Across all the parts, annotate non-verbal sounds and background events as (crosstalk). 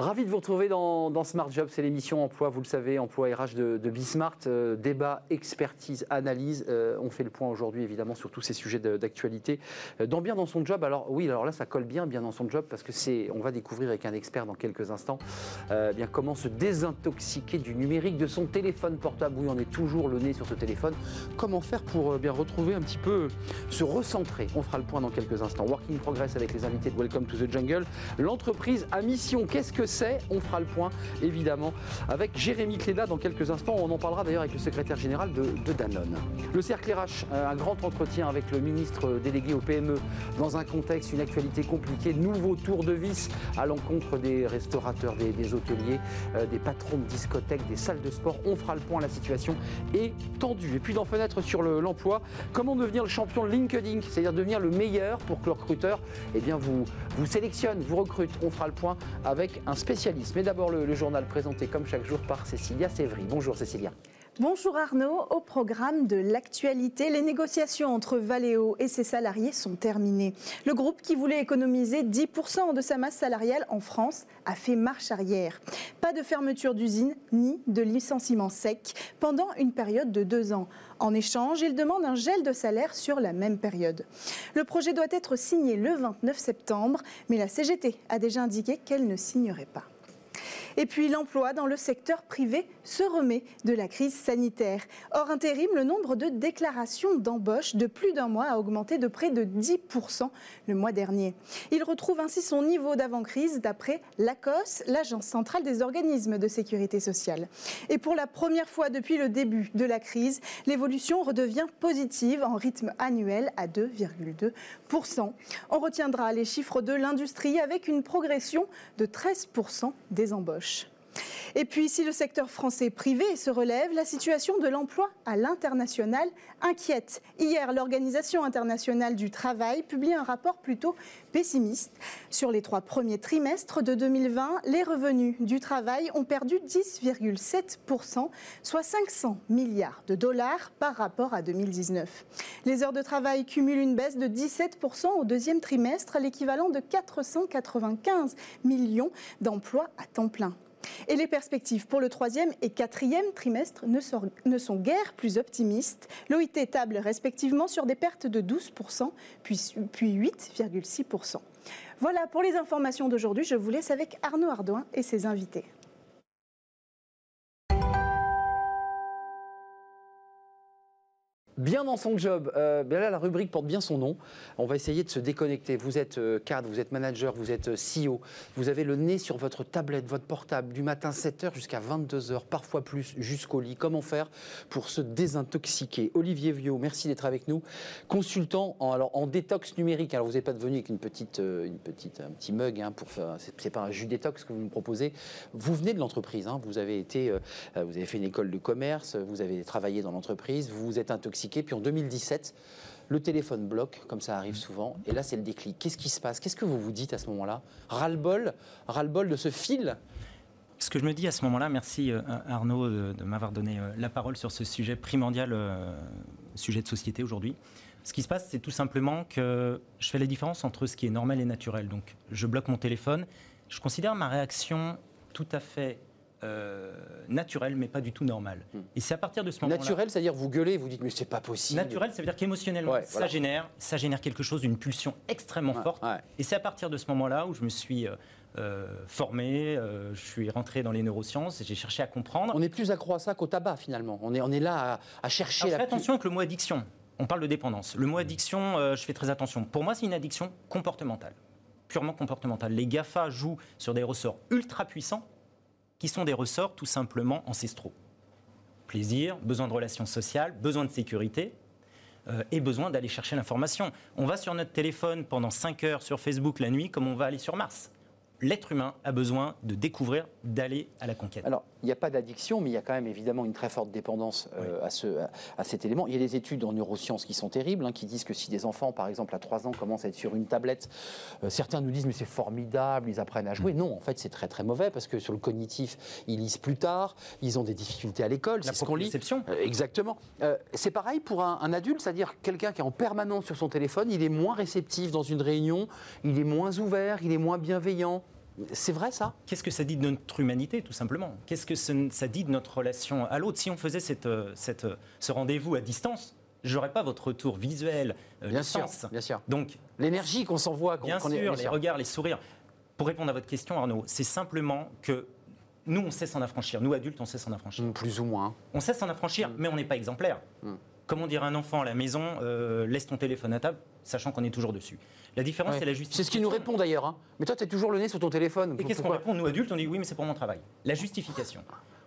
Ravi de vous retrouver dans, Smart Job, c'est l'émission emploi, vous le savez, emploi RH de, de Bismart, euh, débat, expertise, analyse. Euh, on fait le point aujourd'hui évidemment sur tous ces sujets d'actualité. Euh, dans bien dans son job, alors oui, alors là ça colle bien, bien dans son job parce que c'est, on va découvrir avec un expert dans quelques instants, bien comment se désintoxiquer du numérique, de son téléphone portable. Oui, on est toujours le nez sur ce téléphone. Comment faire pour bien retrouver un petit peu, se recentrer? On fera le point dans quelques instants. Working Progress avec les invités de Welcome to the Jungle. L'entreprise à mission, qu'est-ce que On fera le point évidemment avec Jérémy Cléda dans quelques instants. On en parlera d'ailleurs avec le secrétaire général de, Danone. Le cercle RH, euh, un grand entretien avec le ministre délégué au PME dans un contexte, une actualité compliquée. Nouveau tour de vis à l'encontre des restaurateurs, des, hôteliers, euh, des patrons de discothèques, des salles de sport. On fera le point. La situation est tendue. Et puis dans Fenêtre sur l'emploi, comment devenir le champion LinkedIn, c'est-à-dire devenir le meilleur pour que le recruteur eh bien, vous sélectionne, vous recrute. On fera le point avec un spécialiste. Mais d'abord, le, journal présenté comme chaque jour par Cécilia Sévry. Bonjour Cécilia. Bonjour Arnaud. Au programme de l'actualité, les négociations entre Valeo et ses salariés sont terminées. Le groupe qui voulait économiser 10% de sa masse salariale en France a fait marche arrière. Pas de fermeture d'usine ni de licenciement sec pendant une période de deux ans. En échange, il demande un gel de salaire sur la même période. Le projet doit être signé le 29 septembre, mais la CGT a déjà indiqué qu'elle ne signerait pas. Et puis l'emploi dans le secteur privé se remet de la crise sanitaire. Hors intérim, le nombre de déclarations d'embauche de plus d'un mois a augmenté de près de 10% le mois dernier. Il retrouve ainsi son niveau d'avant-crise d'après l'ACOS, l'Agence centrale des organismes de sécurité sociale. Et pour la première fois depuis le début de la crise, l'évolution redevient positive en rythme annuel à 2,2%. On retiendra les chiffres de l'industrie avec une progression de 13% des embauches. Marche. Et puis, si le secteur français privé se relève, la situation de l'emploi à l'international inquiète. Hier, l'Organisation internationale du travail publie un rapport plutôt pessimiste. Sur les trois premiers trimestres de 2020, les revenus du travail ont perdu 10,7%, soit 500 milliards de dollars par rapport à 2019. Les heures de travail cumulent une baisse de 17% au deuxième trimestre, l'équivalent de 495 millions d'emplois à temps plein. Et les perspectives pour le troisième et quatrième trimestre ne sont, guère plus optimistes. L'OIT table respectivement sur des pertes de 12%, puis, puis 8,6%. Voilà pour les informations d'aujourd'hui. Je vous laisse avec Arnaud Ardouin et ses invités. Bien dans son job. Euh, là, la rubrique porte bien son nom. On va essayer de se déconnecter. Vous êtes euh, cadre, vous êtes manager, vous êtes euh, CEO. Vous avez le nez sur votre tablette, votre portable, du matin 7h jusqu'à 22h, parfois plus, jusqu'au lit. Comment faire pour se désintoxiquer? Olivier Viau, merci d'être avec nous. Consultant en, détox numérique. Alors, vous n'êtes pas devenu avec une petite, une petite, un petit mug hein, pour faire. C'est pas un jus détox que vous me proposez. Vous venez de l'entreprise. Hein. Vous avez été, vous avez fait une école de commerce. Vous avez travaillé dans l'entreprise. Vous vous êtes intoxiqué puis en 2017, le téléphone bloque, comme ça arrive souvent. Et là, c'est le déclic. Qu'est-ce qui se passe? Qu'est-ce que vous vous dites à ce moment-là? Ras-le-bol Ras-le-bol de ce fil? Ce que je me dis à ce moment-là, merci euh, Arnaud de, m'avoir donné euh, la parole sur ce sujet primordial, euh, sujet de société aujourd'hui. Ce qui se passe, c'est tout simplement que je fais la différence entre ce qui est normal et naturel. Donc, je bloque mon téléphone. Je considère ma réaction tout à fait euh, naturel, mais pas du tout normal. Hmm. Et c'est à partir de ce moment-là. Naturel, c'est-à-dire vous gueulez, vous dites mais c'est pas possible. Naturel, ça veut dire qu'émotionnellement, ça génère, ça génère quelque chose, une pulsion extrêmement forte. Et c'est à partir de ce moment-là où je me suis euh, euh, formé, je suis rentré dans les neurosciences, j'ai cherché à comprendre. On est plus accro à ça qu'au tabac finalement. On est, on est là à, chercher. Alors, la attention avec le mot addiction. On parle de dépendance. Le mot addiction, je fais très attention. Pour moi, c'est une addiction comportementale, purement comportementale. Les GAFA jouent sur des ressorts ultra puissants qui sont des ressorts tout simplement ancestraux. Plaisir, besoin de relations sociales, besoin de sécurité, euh, et besoin d'aller chercher l'information. On va sur notre téléphone pendant 5 heures sur Facebook la nuit comme on va aller sur Mars l'être humain a besoin de découvrir, d'aller à la conquête. Alors, il n'y a pas d'addiction, mais il y a quand même évidemment une très forte dépendance euh, à, ce, à, cet élément. Il y a des études en neurosciences qui sont terribles, hein, qui disent que si des enfants, par exemple, à 3 ans, commencent à être sur une tablette, euh, certains nous disent mais c'est formidable, ils apprennent à jouer. Mm. Non, en fait, c'est très très mauvais parce que sur le cognitif, ils lisent plus tard, ils ont des difficultés à l'école, c'est ce qu'on lit. Euh, exactement. c'est pareil pour un, un adulte, c'est-à-dire quelqu'un qui est en permanence sur son téléphone, il est moins réceptif dans une réunion, il est moins ouvert, il est moins bienveillant C'est vrai ça? Qu'est-ce que ça dit de notre humanité, tout simplement? Qu'est-ce que ça dit de notre relation à l'autre? Si on faisait cette, euh, cette, euh, ce rendez-vous à distance, je n'aurais pas votre retour visuel, euh, bien le sûr, sens. bien sûr. Donc, l'énergie qu'on s'envoie, bien sûr, les regards, les sourires. Pour répondre à votre question, Arnaud, c'est simplement que nous, on sait s'en affranchir. Nous, adultes, on sait s'en affranchir. Mm, plus ou moins. On sait s'en affranchir, mm. mais on n'est pas exemplaire. Mm. Comment dire à un enfant à la maison, euh, laisse ton téléphone à table, sachant qu'on est toujours dessus La différence, c'est la justification. C'est ce qu'il nous répond d'ailleurs. Hein. Mais toi, tu as toujours le nez sur ton téléphone. Et qu'est-ce qu'on répond Nous, adultes, on dit oui, mais c'est pour mon travail. La justification.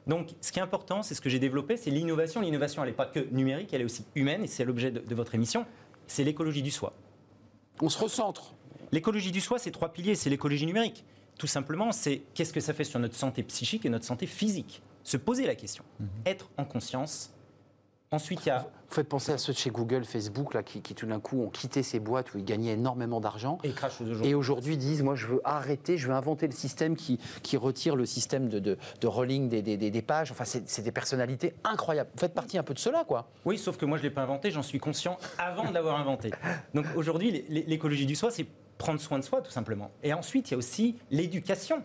Donc, ce qui est important, c'est ce que j'ai développé, c'est l'innovation. L'innovation, elle n'est pas que numérique, elle est aussi humaine, et c'est l'objet de, votre émission. C'est l'écologie du soi. On se recentre. L'écologie du soi, c'est trois piliers. C'est l'écologie numérique. Tout simplement, c'est qu'est-ce que ça fait sur notre santé psychique et notre santé physique? Se poser la question. Mhm. Être en conscience Ensuite, il y a. Vous faites penser à ceux de chez Google, Facebook, là, qui, tout d'un coup ont quitté ces boîtes où ils gagnaient énormément d'argent. Et aujourd'hui. Et aujourd'hui disent Moi, je veux arrêter, je veux inventer le système qui, qui retire le système de, de, rolling des, des, des, pages. Enfin, c'est des personnalités incroyables. Vous faites partie un peu de cela, quoi. Oui, sauf que moi, je ne l'ai pas inventé, j'en suis conscient avant de l'avoir inventé. Donc aujourd'hui, l'écologie du soi, c'est prendre soin de soi, tout simplement. Et ensuite, il y a aussi l'éducation.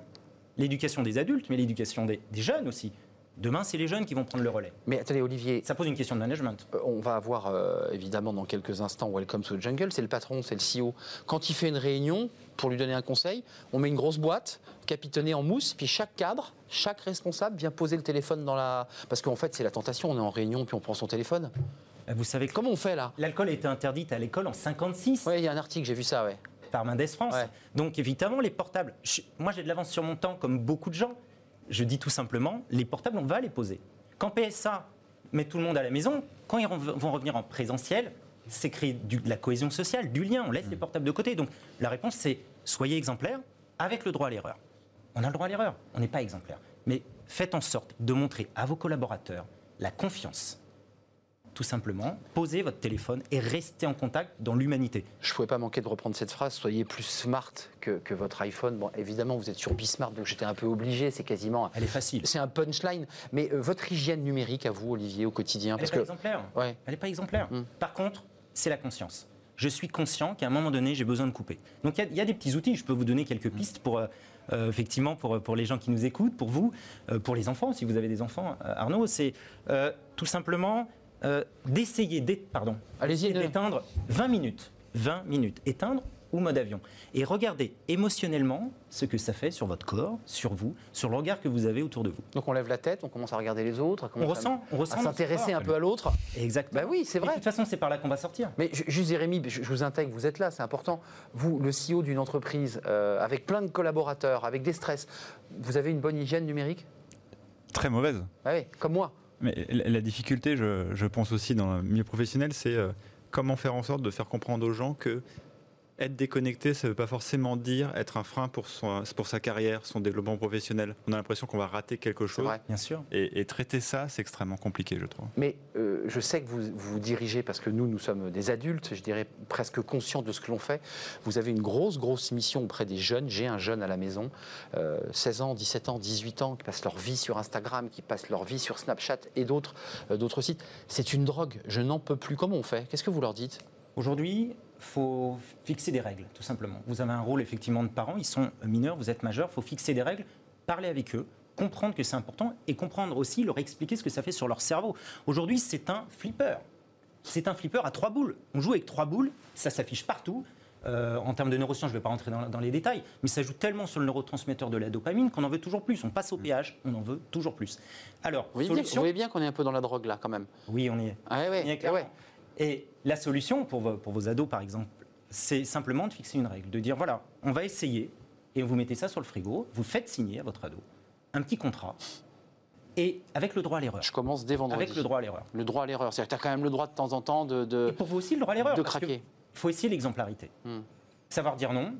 L'éducation des adultes, mais l'éducation des, des jeunes aussi. Demain, c'est les jeunes qui vont prendre le relais. Mais attendez, Olivier. Ça pose une question de management. Euh, on va avoir euh, évidemment dans quelques instants Welcome to the Jungle. C'est le patron, c'est le CEO. Quand il fait une réunion, pour lui donner un conseil, on met une grosse boîte capitonnée en mousse, puis chaque cadre, chaque responsable vient poser le téléphone dans la. Parce qu'en fait, c'est la tentation. On est en réunion, puis on prend son téléphone. Euh, vous savez comment on fait là? L'alcool a été interdit à l'école en 56. Oui, il y a un article, j'ai vu ça, ouais. Par Mendes France. Donc évidemment, les portables. moi, j'ai de l'avance sur mon temps, comme beaucoup de gens. Je dis tout simplement, les portables, on va les poser. Quand PSA met tout le monde à la maison, quand ils vont revenir en présentiel, c'est créer de la cohésion sociale, du lien, on laisse les mm. portables de côté. Donc la réponse, c'est soyez exemplaires avec le droit à l'erreur. On a le droit à l'erreur, on n'est pas exemplaire. Mais faites en sorte de montrer à vos collaborateurs la confiance tout simplement, posez votre téléphone et restez en contact dans l'humanité. Je ne pouvais pas manquer de reprendre cette phrase, soyez plus smart que, votre iPhone. Bon, évidemment, vous êtes sur Bismart, donc j'étais un peu obligé, c'est quasiment... Elle est facile. C'est un punchline. Mais euh, votre hygiène numérique à vous, Olivier, au quotidien Elle n'est pas exemplaire. Ouais. Elle n'est pas exemplaire. Hmm. Par contre, c'est la conscience. Je suis conscient qu'à un moment donné, j'ai besoin de couper. Donc il y, a des petits outils, je peux vous donner quelques pistes pour... Euh, euh, effectivement, pour, pour les gens qui nous écoutent, pour vous, pour les enfants, si vous avez des enfants, Arnaud, c'est tout simplement euh, d'essayer d'éteindre 20 minutes. 20 minutes. Éteindre ou mode avion. Et regardez émotionnellement ce que ça fait sur votre corps, sur vous, sur le regard que vous avez autour de vous. Donc on lève la tête, on commence à regarder les autres, on ressent, on ressent à s'intéresser un peu à l'autre. Exactement. Bah oui, c'est vrai. de toute façon, c'est par là qu'on va sortir. Mais juste Jérémy, je, vous intègre, vous êtes là, c'est important. Vous, le CEO d'une entreprise euh, avec plein de collaborateurs, avec des stress, vous avez une bonne hygiène numérique? Très mauvaise. Ah oui, comme moi. Mais la difficulté, je, pense aussi dans le milieu professionnel, c'est euh, comment faire en sorte de faire comprendre aux gens que être déconnecté, ça ne veut pas forcément dire être un frein pour, son, pour sa carrière, son développement professionnel. On a l'impression qu'on va rater quelque chose. Vrai. Bien sûr. Et, traiter ça, c'est extrêmement compliqué, je trouve. Mais euh, je sais que vous vous dirigez, parce que nous, nous sommes des adultes, je dirais presque conscients de ce que l'on fait. Vous avez une grosse, grosse mission auprès des jeunes. J'ai un jeune à la maison, 16 euh, ans, 17 ans, 18 ans, qui passent leur vie sur Instagram, qui passent leur vie sur Snapchat et d'autres euh, d'autres sites. C'est une drogue. Je n'en peux plus. Comment on fait? Qu'est-ce que vous leur dites? Aujourd'hui, faut fixer des règles, tout simplement. Vous avez un rôle effectivement de parents, ils sont mineurs, vous êtes majeur, il faut fixer des règles, parler avec eux, comprendre que c'est important et comprendre aussi, leur expliquer ce que ça fait sur leur cerveau. Aujourd'hui, c'est un flipper. C'est un flipper à trois boules. On joue avec trois boules, ça s'affiche partout. Euh, en termes de neurosciences, je ne vais pas rentrer dans, les détails, mais ça joue tellement sur le neurotransmetteur de la dopamine qu'on en veut toujours plus. On passe au péage, on en veut toujours plus. Alors, vous voyez, bien, qu'on est un peu dans la drogue là, quand même. Oui, on y est. Ah, on y est et la solution pour vos, pour vos ados, par exemple, c'est simplement de fixer une règle, de dire voilà, on va essayer, et vous mettez ça sur le frigo, vous faites signer à votre ado un petit contrat, et avec le droit à l'erreur. Je commence dès vendredi. Avec le droit à l'erreur. Le droit à l'erreur. C'est-à-dire que tu as quand même le droit de temps en temps de. de et pour vous aussi, le droit à l'erreur. De craquer. Il faut essayer l'exemplarité. Hmm. Savoir dire non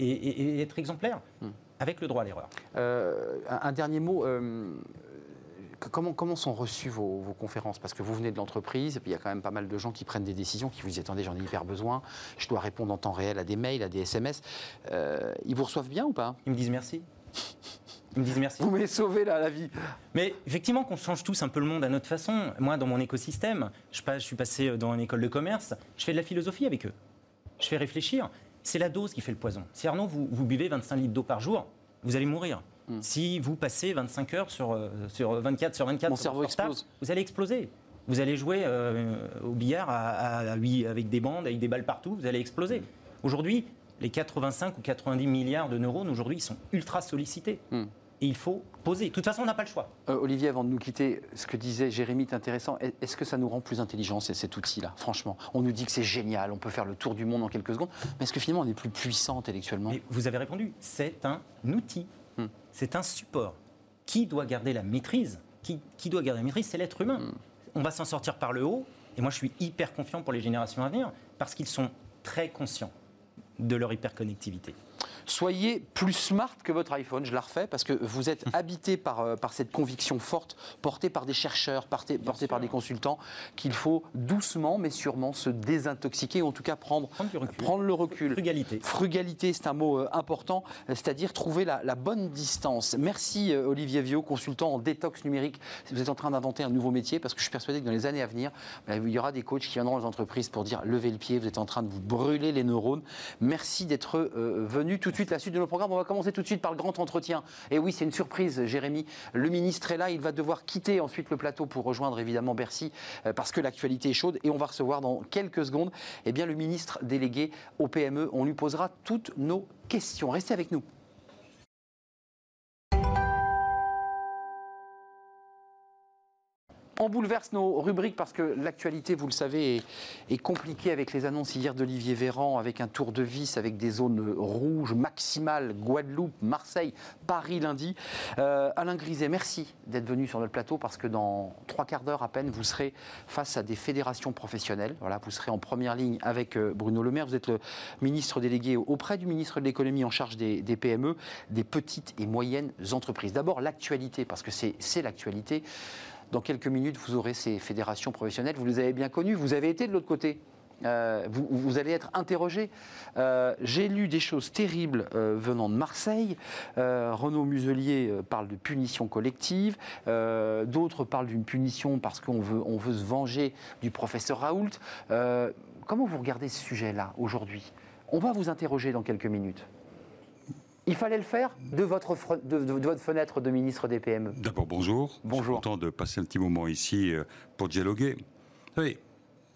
et, être exemplaire. Hmm. Avec le droit à l'erreur. Euh, un, dernier mot. Euh, comment, comment sont reçues vos, conférences? Parce que vous venez de l'entreprise, et puis il y a quand même pas mal de gens qui prennent des décisions, qui vous disent attendez, j'en ai hyper besoin, je dois répondre en temps réel à des mails, à des SMS. Euh, ils vous reçoivent bien ou pas? Ils me disent merci. Ils me disent merci. Vous m'avez sauvé là, la vie. Mais effectivement, qu'on change tous un peu le monde à notre façon. Moi, dans mon écosystème, je, je suis passé dans une école de commerce, je fais de la philosophie avec eux. Je fais réfléchir. c'est la dose qui fait le poison. Si Arnaud, vous, vous buvez 25 litres d'eau par jour, vous allez mourir. Si vous passez 25 heures sur, euh, sur 24 sur 24 Mon sur cerveau explose. vous allez exploser. Vous allez jouer euh, au billard à, à- à huit- avec des bandes, avec des balles partout, vous allez exploser. Aujourd'hui, les 85 ou 90 milliards de neurones, aujourd'hui, ils sont ultra sollicités. Hmm. Et il faut poser. De toute façon, on n'a pas le choix. Euh, Olivier, avant de nous quitter, ce que disait Jérémy est intéressant. Est- Est-ce que ça nous rend plus intelligents, c'est- cet outil-là Franchement, on nous dit que c'est génial, on peut faire le tour du monde en quelques secondes. Mais est-ce que finalement, on est plus puissant intellectuellement? Mais vous avez répondu, c'est un outil, Hmm. c'est un support. Qui doit garder la maîtrise qui, qui doit garder la maîtrise C'est l'être humain. Hmm. On va s'en sortir par le haut. Et moi, je suis hyper confiant pour les générations à venir parce qu'ils sont très conscients de leur hyperconnectivité. Soyez plus smart que votre iPhone, je la refais, parce que vous êtes (laughs) habité par, euh, par cette conviction forte, portée par des chercheurs, portée, portée par des consultants, qu'il faut doucement mais sûrement se désintoxiquer, ou en tout cas prendre, Prendre du recul. prendre le recul. Frugalité. Frugalité, c'est un mot euh, important, c'est-à-dire trouver la, la bonne distance. Merci euh, Olivier Viau, consultant en détox numérique. Vous êtes en train d'inventer un nouveau métier parce que je suis persuadé que dans les années à venir, bah, il y aura des coachs qui viendront les entreprises pour dire levez le pied, vous êtes en train de vous brûler les neurones. Merci d'être euh, venu. Tout de suite, la suite de nos programmes, on va commencer tout de suite par le grand entretien. Et oui, c'est une surprise, Jérémy. Le ministre est là, il va devoir quitter ensuite le plateau pour rejoindre évidemment Bercy euh, parce que l'actualité est chaude et on va recevoir dans quelques secondes eh bien, le ministre délégué au PME. On lui posera toutes nos questions. Restez avec nous. On bouleverse nos rubriques parce que l'actualité, vous le savez, est, compliquée avec les annonces hier d'Olivier Véran, avec un tour de vis, avec des zones rouges maximales, Guadeloupe, Marseille, Paris lundi. Euh, Alain Griset, merci d'être venu sur notre plateau parce que dans trois quarts d'heure à peine, vous serez face à des fédérations professionnelles. Voilà, vous serez en première ligne avec euh, Bruno Le Maire. Vous êtes le ministre délégué auprès du ministre de l'économie en charge des, PME, des petites et moyennes entreprises. D'abord l'actualité, parce que c'est l'actualité. Dans quelques minutes, vous aurez ces fédérations professionnelles. Vous les avez bien connues. Vous avez été de l'autre côté. Euh, vous, allez être interrogé. Euh, J'ai lu des choses terribles euh, venant de Marseille. Renaud Muselier parle de punition collective. D'autres parlent d'une punition parce qu'on veut, on veut se venger du professeur Raoult. Comment vous regardez ce sujet-là aujourd'hui? On va vous interroger dans quelques minutes. Il fallait le faire de votre, de- de- de votre fenêtre de ministre des PME. D'abord, bonjour. Bonjour. Je suis content de passer un petit moment ici euh, pour dialoguer. Vous savez,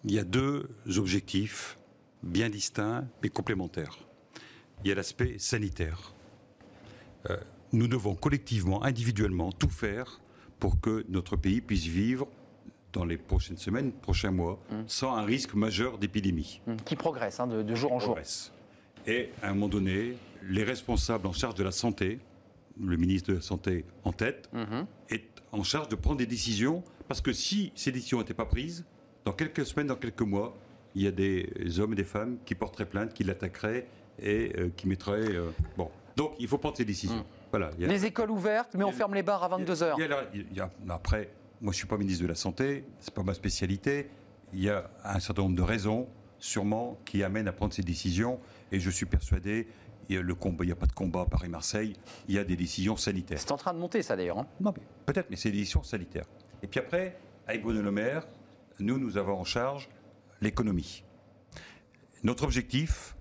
il y a deux objectifs bien distincts mais complémentaires. Il y a l'aspect sanitaire. Euh, nous devons collectivement, individuellement, tout faire pour que notre pays puisse vivre dans les prochaines semaines, prochains mois, sans un risque majeur d'épidémie. Hum, Qui progresse hein, de, de jour en jour. progresse. Et à un moment donné, les responsables en charge de la santé, le ministre de la Santé en tête, Mhm. est en charge de prendre des décisions, parce que si ces décisions n'étaient pas prises, dans quelques semaines, dans quelques mois, il y a des hommes et des femmes qui porteraient plainte, qui l'attaqueraient et euh, qui mettraient... euh, bon, donc il faut prendre ces décisions. Voilà. y a- Les écoles ouvertes, mais on ferme les bars à 22h. il y a la- il y a- après, moi je suis pas ministre de la Santé, c'est pas ma spécialité. Il y a un certain nombre de raisons, sûrement, qui amènent à prendre ces décisions. Et je suis persuadé, le combat, il n'y a pas de combat à Paris-Marseille, il y a des décisions sanitaires. C'est en train de monter, ça d'ailleurs. hein. Non, mais peut-être, mais c'est des décisions sanitaires. Et puis après, avec Bruno Le Maire, nous, nous avons en charge l'économie. Notre objectif,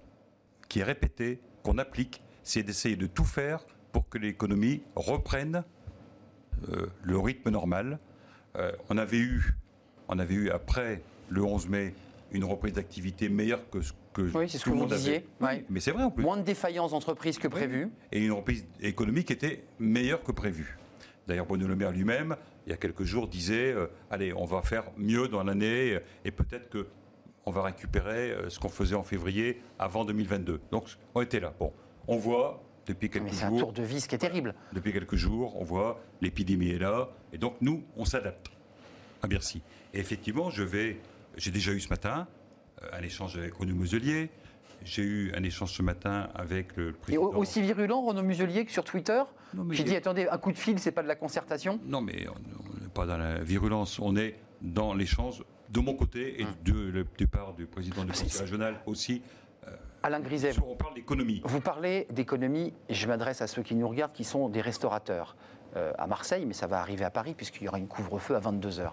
qui est répété, qu'on applique, c'est d'essayer de tout faire pour que l'économie reprenne euh, le rythme normal. Euh, on, avait eu, on avait eu, après le 11 mai, une reprise d'activité meilleure que ce que Oui, c'est ce que le vous disiez, Oui, ouais. Mais c'est vrai en plus Moins de défaillances d'entreprises que prévu. et une reprise économique était meilleure que prévu. D'ailleurs, Bruno Le Maire lui-même, il y a quelques jours, disait euh, Allez, on va faire mieux dans l'année et peut-être que on va récupérer euh, ce qu'on faisait en février avant 2022. Donc, on était là. Bon, on voit depuis quelques Mais c'est un jours, tour de vis qui est terrible. depuis quelques jours, on voit l'épidémie est là et donc nous, on s'adapte à Bercy. Et effectivement, je vais, j'ai déjà eu ce matin euh, un échange avec Renaud Muselier. J'ai eu un échange ce matin avec le Et président. au- aussi virulent, Renaud Muselier, que sur Twitter, qui dit attendez, un coup de fil, c'est pas de la concertation Non, mais on n'est pas dans la virulence, on est dans l'échange de mon côté et Hum. de, le- du part du président du C'est- conseil régional aussi. Alain Griset, on parle d'économie. vous parlez d'économie, et je m'adresse à ceux qui nous regardent, qui sont des restaurateurs euh, à Marseille, mais ça va arriver à Paris, puisqu'il y aura une couvre-feu à 22h.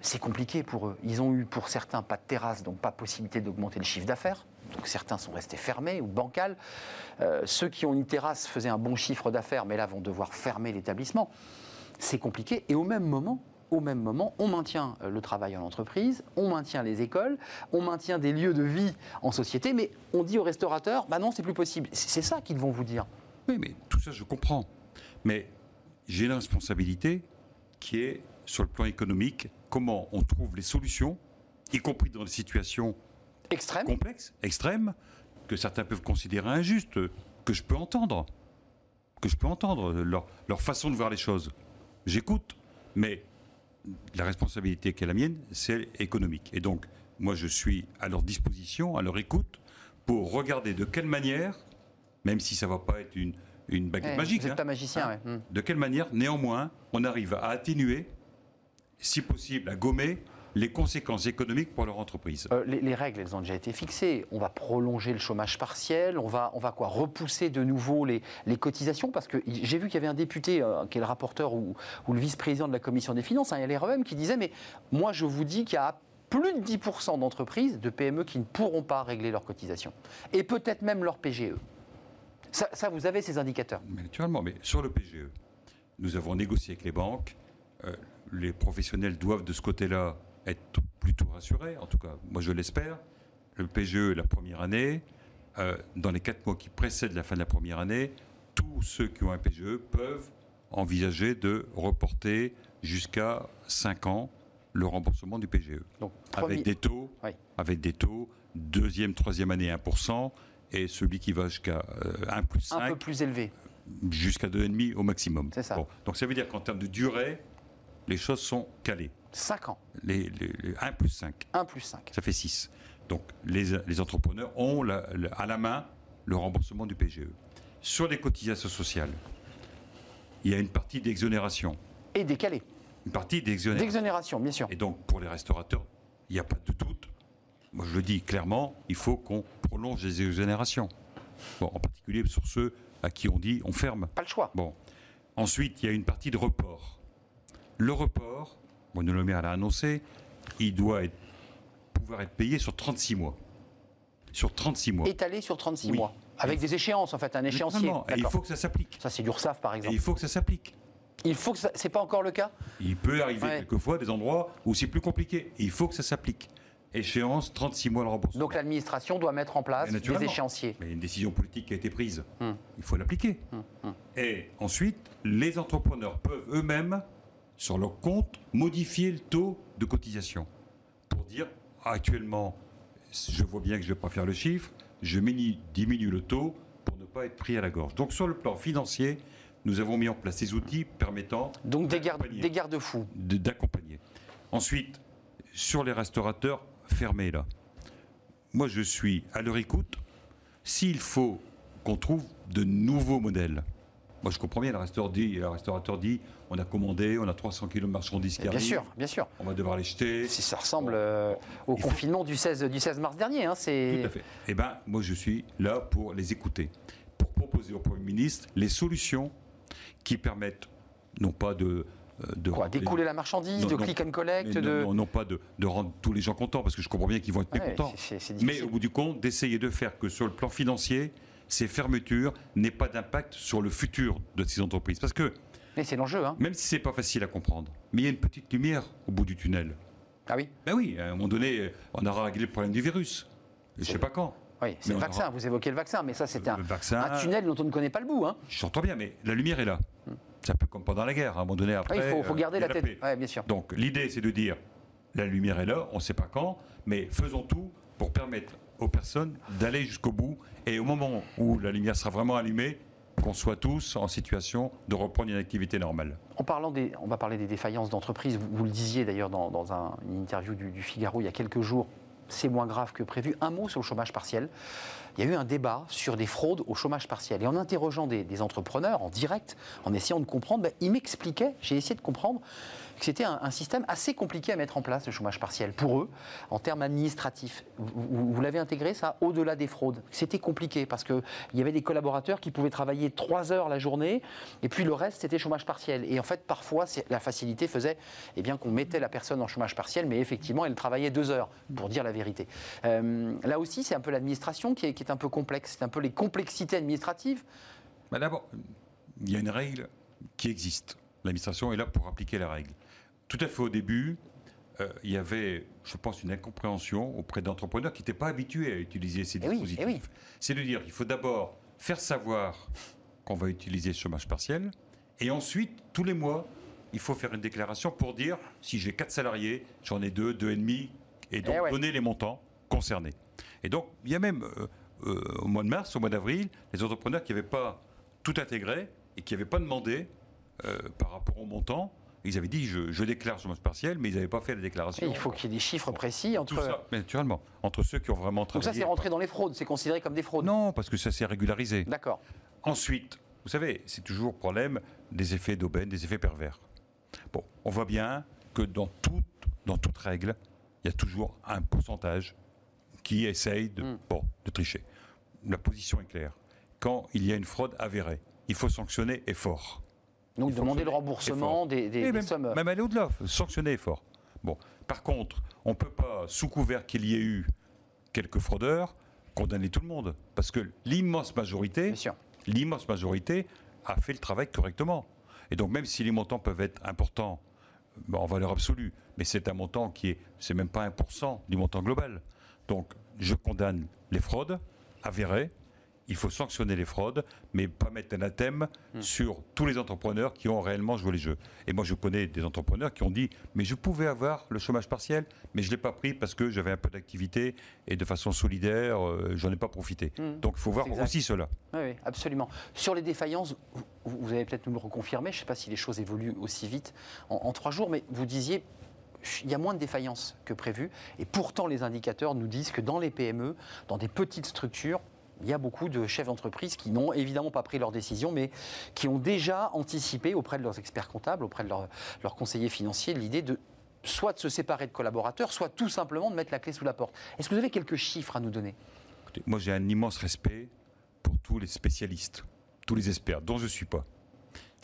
C'est compliqué pour eux. Ils ont eu pour certains pas de terrasse, donc pas possibilité d'augmenter le chiffre d'affaires. Donc certains sont restés fermés ou bancals. Euh, ceux qui ont une terrasse faisaient un bon chiffre d'affaires, mais là vont devoir fermer l'établissement. C'est compliqué. Et au même moment, au même moment, on maintient euh, le travail en entreprise, on maintient les écoles, on maintient des lieux de vie en société, mais on dit aux restaurateurs, bah non, c'est plus possible. C'est ça qu'ils vont vous dire. Oui, mais tout ça, je comprends. Mais j'ai une responsabilité qui est, sur le plan économique, comment on trouve les solutions, y compris dans des situations Extrême. complexes, extrêmes, que certains peuvent considérer injustes, que je peux entendre. Que je peux entendre, leur, leur façon de voir les choses. J'écoute, mais la responsabilité qui est la mienne, c'est économique. Et donc, moi, je suis à leur disposition, à leur écoute, pour regarder de quelle manière, même si ça ne va pas être une, une baguette Ouais, magique, Vous hein, pas magicien, ouais. Hmm. de quelle manière, néanmoins, on arrive à atténuer, si possible, à gommer les conséquences économiques pour leur entreprise. Euh, les, les règles, elles ont déjà été fixées. On va prolonger le chômage partiel, on va, on va quoi Repousser de nouveau les, les cotisations? Parce que j'ai vu qu'il y avait un député, euh, qui est le rapporteur ou, ou le vice-président de la commission des finances, hein, LREM, qui disait Mais moi, je vous dis qu'il y a plus de 10% d'entreprises, de PME, qui ne pourront pas régler leurs cotisations. Et peut-être même leur PGE. Ça, ça, vous avez ces indicateurs? Mais naturellement, mais sur le PGE, nous avons négocié avec les banques. euh, les professionnels doivent de ce côté-là être plutôt rassurés. En tout cas, moi je l'espère. Le PGE, la première année, euh, dans les quatre mois qui précèdent la fin de la première année, tous ceux qui ont un PGE peuvent envisager de reporter jusqu'à 5 ans le remboursement du PGE. Donc, Avec des taux, Oui. avec des taux, deuxième, troisième année 1%, et celui qui va jusqu'à euh, 1 plus 5 un peu plus élevé. jusqu'à 2,5 au maximum. C'est ça. donc ça veut dire qu'en termes de durée, les choses sont calées. 5 ans. Les, les- les 1 plus 5, 1 plus 5. ça fait 6. Donc les, les entrepreneurs ont la- la- à la main le remboursement du PGE. Sur les cotisations sociales, il y a une partie d'exonération. Et décalé. Une partie d'exonération. D'exonération, bien sûr. Et donc pour les restaurateurs, il n'y a pas de doute. Moi je le dis clairement, il faut qu'on prolonge les exonérations. Bon, en particulier sur ceux à qui on dit on ferme. Pas le choix. Bon. Ensuite, il y a une partie de report. Le report, Bruno Le Maire l'a annoncé, il doit être- pouvoir être payé sur 36 mois. Sur 36 mois. Étalé sur 36 Oui. mois. Avec des échéances, en fait, un échéancier. Et il faut que ça s'applique. Ça, c'est l'URSSAF, par Et exemple. il faut que ça s'applique. Il faut que ça. C'est pas encore le cas? Il peut arriver Ouais. quelquefois des endroits où c'est plus compliqué. Et il faut que ça s'applique. Échéance, 36 mois le remboursement. Donc l'administration doit mettre en place des échéanciers. Mais il y a une décision politique qui a été prise. Hum. Il faut l'appliquer. Et ensuite, les entrepreneurs peuvent eux-mêmes, sur leur compte, modifier le taux de cotisation. Pour dire, actuellement, je vois bien que je ne vais pas faire le chiffre, je diminue le taux pour ne pas être pris à la gorge. Donc sur le plan financier, nous avons mis en place ces outils permettant Donc des, garde- d'accompagner des garde-fous. de- d'accompagner. Ensuite, sur les restaurateurs fermés, là, moi je suis à leur écoute. S'il faut qu'on trouve de nouveaux modèles, moi je comprends bien, le restaurateur dit, le restaurateur dit on a commandé, on a 300 kg de marchandises qui Bien arrivent, sûr, bien sûr. on va devoir les jeter. Si ça ressemble euh, au faut- confinement du 16, du 16 mars dernier. hein, c'est... Tout à fait. Eh bien, moi, je suis là pour les écouter, pour proposer au Premier ministre les solutions qui permettent, non pas de. euh, de Quoi, d'écouler les- la marchandise, Non, de non. click and collect, de... non, non, non pas de, de rendre tous les gens contents, parce que je comprends bien qu'ils vont être Ouais, mécontents. Mais au bout du compte, d'essayer de faire que sur le plan financier, ces fermetures n'aient pas d'impact sur le futur de ces entreprises. Parce que Mais c'est l'enjeu. Hein. même si c'est pas facile à comprendre, mais il y a une petite lumière au bout du tunnel. Ah oui, Ben oui, à un moment donné, on aura réglé le problème du virus. Je sais pas quand. oui c'est le vaccin. aura- Vous évoquez le vaccin, mais ça, c'est un, Le vaccin. un tunnel dont on ne connaît pas le bout. Hein. J'entends bien, mais la lumière est là. C'est un peu comme pendant la guerre. À un moment donné, après. il faut, faut euh, garder il y a la tête. Ouais, bien sûr. Donc l'idée, c'est de dire la lumière est là, on ne sait pas quand, mais faisons tout pour permettre aux personnes d'aller jusqu'au bout et au moment où la lumière sera vraiment allumée, qu'on soit tous en situation de reprendre une activité normale. En parlant des, on va parler des défaillances d'entreprises. Vous, le disiez d'ailleurs dans, dans un- une interview du Figaro il y a quelques jours. C'est moins grave que prévu. Un mot sur le chômage partiel. Il y a eu un débat sur des fraudes au chômage partiel. Et en interrogeant des, entrepreneurs en direct, en essayant de comprendre, ben, ils m'expliquaient, j'ai essayé de comprendre, que c'était un, système assez compliqué à mettre en place, le chômage partiel, pour eux, en termes administratifs. Vous, l'avez intégré, ça, au-delà des fraudes. C'était compliqué parce qu'il y avait des collaborateurs qui pouvaient travailler trois heures la journée, et puis le reste, c'était chômage partiel. Et en fait, parfois, la facilité faisait eh bien, qu'on mettait la personne en chômage partiel, mais effectivement, elle travaillait deux heures, pour dire la vérité. Euh, là aussi, c'est un peu l'administration qui est, qui est un peu complexe. C'est un peu les complexités administratives. Bah, D'abord, il y a une règle qui existe. L'administration est là pour appliquer la règle. Tout à fait au début, euh, il y avait, je pense, une incompréhension auprès d'entrepreneurs qui n'étaient pas habitués à utiliser ces Eh dispositifs. eh oui. C'est de dire qu'il faut d'abord faire savoir qu'on va utiliser le chômage partiel, et ensuite, tous les mois, il faut faire une déclaration pour dire si j'ai quatre salariés, j'en ai deux, deux et demi, et donc Eh ouais. donner les montants concernés. Et donc, il y a même euh, euh, au mois de mars, au mois d'avril, les entrepreneurs qui n'avaient pas tout intégré et qui n'avaient pas demandé euh, par rapport au montant. Ils avaient dit je, je déclare chômage partiel, mais ils n'avaient pas fait la déclaration. Et il faut qu'il y ait des chiffres précis entre. tout ça, mais naturellement, entre ceux qui ont vraiment Donc travaillé. ça, c'est rentré dans les fraudes. C'est considéré comme des fraudes. Non, parce que ça s'est régularisé. D'accord. Ensuite, vous savez, c'est toujours le problème des effets d'aubaine, des effets pervers. Bon, on voit bien que dans toute, dans toute règle, il y a toujours un pourcentage qui essaye de, Mm. bon, de tricher. La position est claire. Quand il y a une fraude avérée, il faut sanctionner et fort. Donc demander le remboursement des, des- Et des même, sommes. même aller au-delà, sanctionner est fort. Bon, par contre, on ne peut pas, sous couvert qu'il y ait eu quelques fraudeurs, condamner tout le monde. Parce que l'immense majorité, l'immense majorité a fait le travail correctement. Et donc, même si les montants peuvent être importants en valeur absolue, mais c'est un montant qui est, c'est même pas 1% du montant global. Donc, je condamne les fraudes avérées. Il faut sanctionner les fraudes, mais pas mettre un athème sur tous les entrepreneurs qui ont réellement joué les jeux. Et moi, je connais des entrepreneurs qui ont dit Mais je pouvais avoir le chômage partiel, mais je ne l'ai pas pris parce que j'avais un peu d'activité et de façon solidaire, euh, j'en ai pas profité. Donc, il faut voir aussi cela. Oui, oui, absolument. Sur les défaillances, vous, allez peut-être nous le reconfirmer, je ne sais pas si les choses évoluent aussi vite en, trois jours, mais vous disiez il y a moins de défaillances que prévu. Et pourtant, les indicateurs nous disent que dans les PME, dans des petites structures, il y a beaucoup de chefs d'entreprise qui n'ont évidemment pas pris leurs décisions, mais qui ont déjà anticipé auprès de leurs experts comptables, auprès de leurs, leurs conseillers financiers, l'idée de soit de se séparer de collaborateurs, soit tout simplement de mettre la clé sous la porte. Est-ce que vous avez quelques chiffres à nous donner? Écoutez, moi, j'ai un immense respect pour tous les spécialistes, tous les experts, dont je ne suis pas.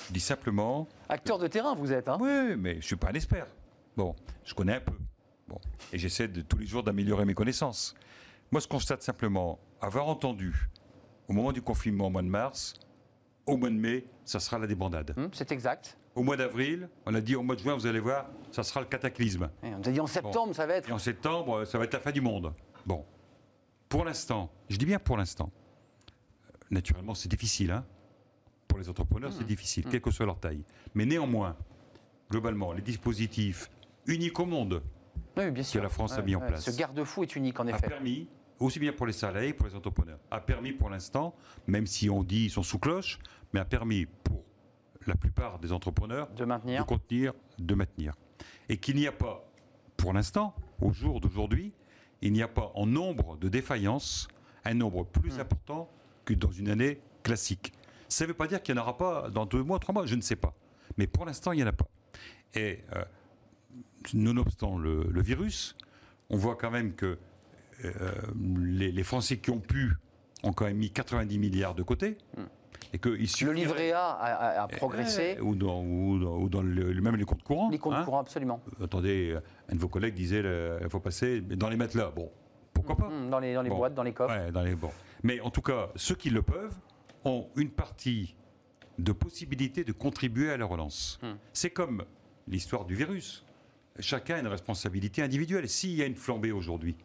Je dis simplement, Acteur de terrain, vous êtes. Hein oui, mais je ne suis pas un expert. Bon, je connais un peu. Bon, et j'essaie de, tous les jours d'améliorer mes connaissances. Moi, je constate simplement avoir entendu, au moment du confinement au mois de mars, au mois de mai, ça sera la débandade. Hum, C'est exact. Au mois d'avril, on a dit au mois de juin, vous allez voir, ça sera le cataclysme. Et on a dit en septembre, ça va être. Et en septembre, ça va être la fin du monde. Bon. Pour l'instant, je dis bien pour l'instant, euh, naturellement, c'est difficile. hein. Pour les entrepreneurs, c'est difficile, quelle que soit leur taille. Mais néanmoins, globalement, les dispositifs uniques au monde Oui, bien sûr. la France a mis en place. Ce garde-fou est unique, en a effet. permis, aussi bien pour les salariés que pour les entrepreneurs, a permis pour l'instant, même si on dit ils sont sous cloche, mais a permis pour la plupart des entrepreneurs De maintenir. de contenir, de maintenir. Et qu'il n'y a pas, pour l'instant, au jour d'aujourd'hui, il n'y a pas en nombre de défaillances un nombre plus important que dans une année classique. Ça ne veut pas dire qu'il n'y en aura pas dans deux mois, trois mois, je ne sais pas. Mais pour l'instant, il n'y en a pas. Et euh, nonobstant le, le virus, on voit quand même que euh, les, les Français qui ont pu ont quand même mis 90 milliards de côté. Et que Le livret A a, a- a progressé. eh, ou dans, ou dans- ou dans le- même les comptes courants. les comptes hein. courants, absolument. Attendez, euh, un de vos collègues disait il faut passer dans les matelas. Bon, pourquoi pas Hum, Dans les, dans les Bon. boîtes, dans les coffres. Ouais, dans les, bon. Mais en tout cas, ceux qui le peuvent ont une partie de possibilité de contribuer à la relance. Hmm. C'est comme l'histoire du virus. Chacun a une responsabilité individuelle. S'il y a une flambée aujourd'hui,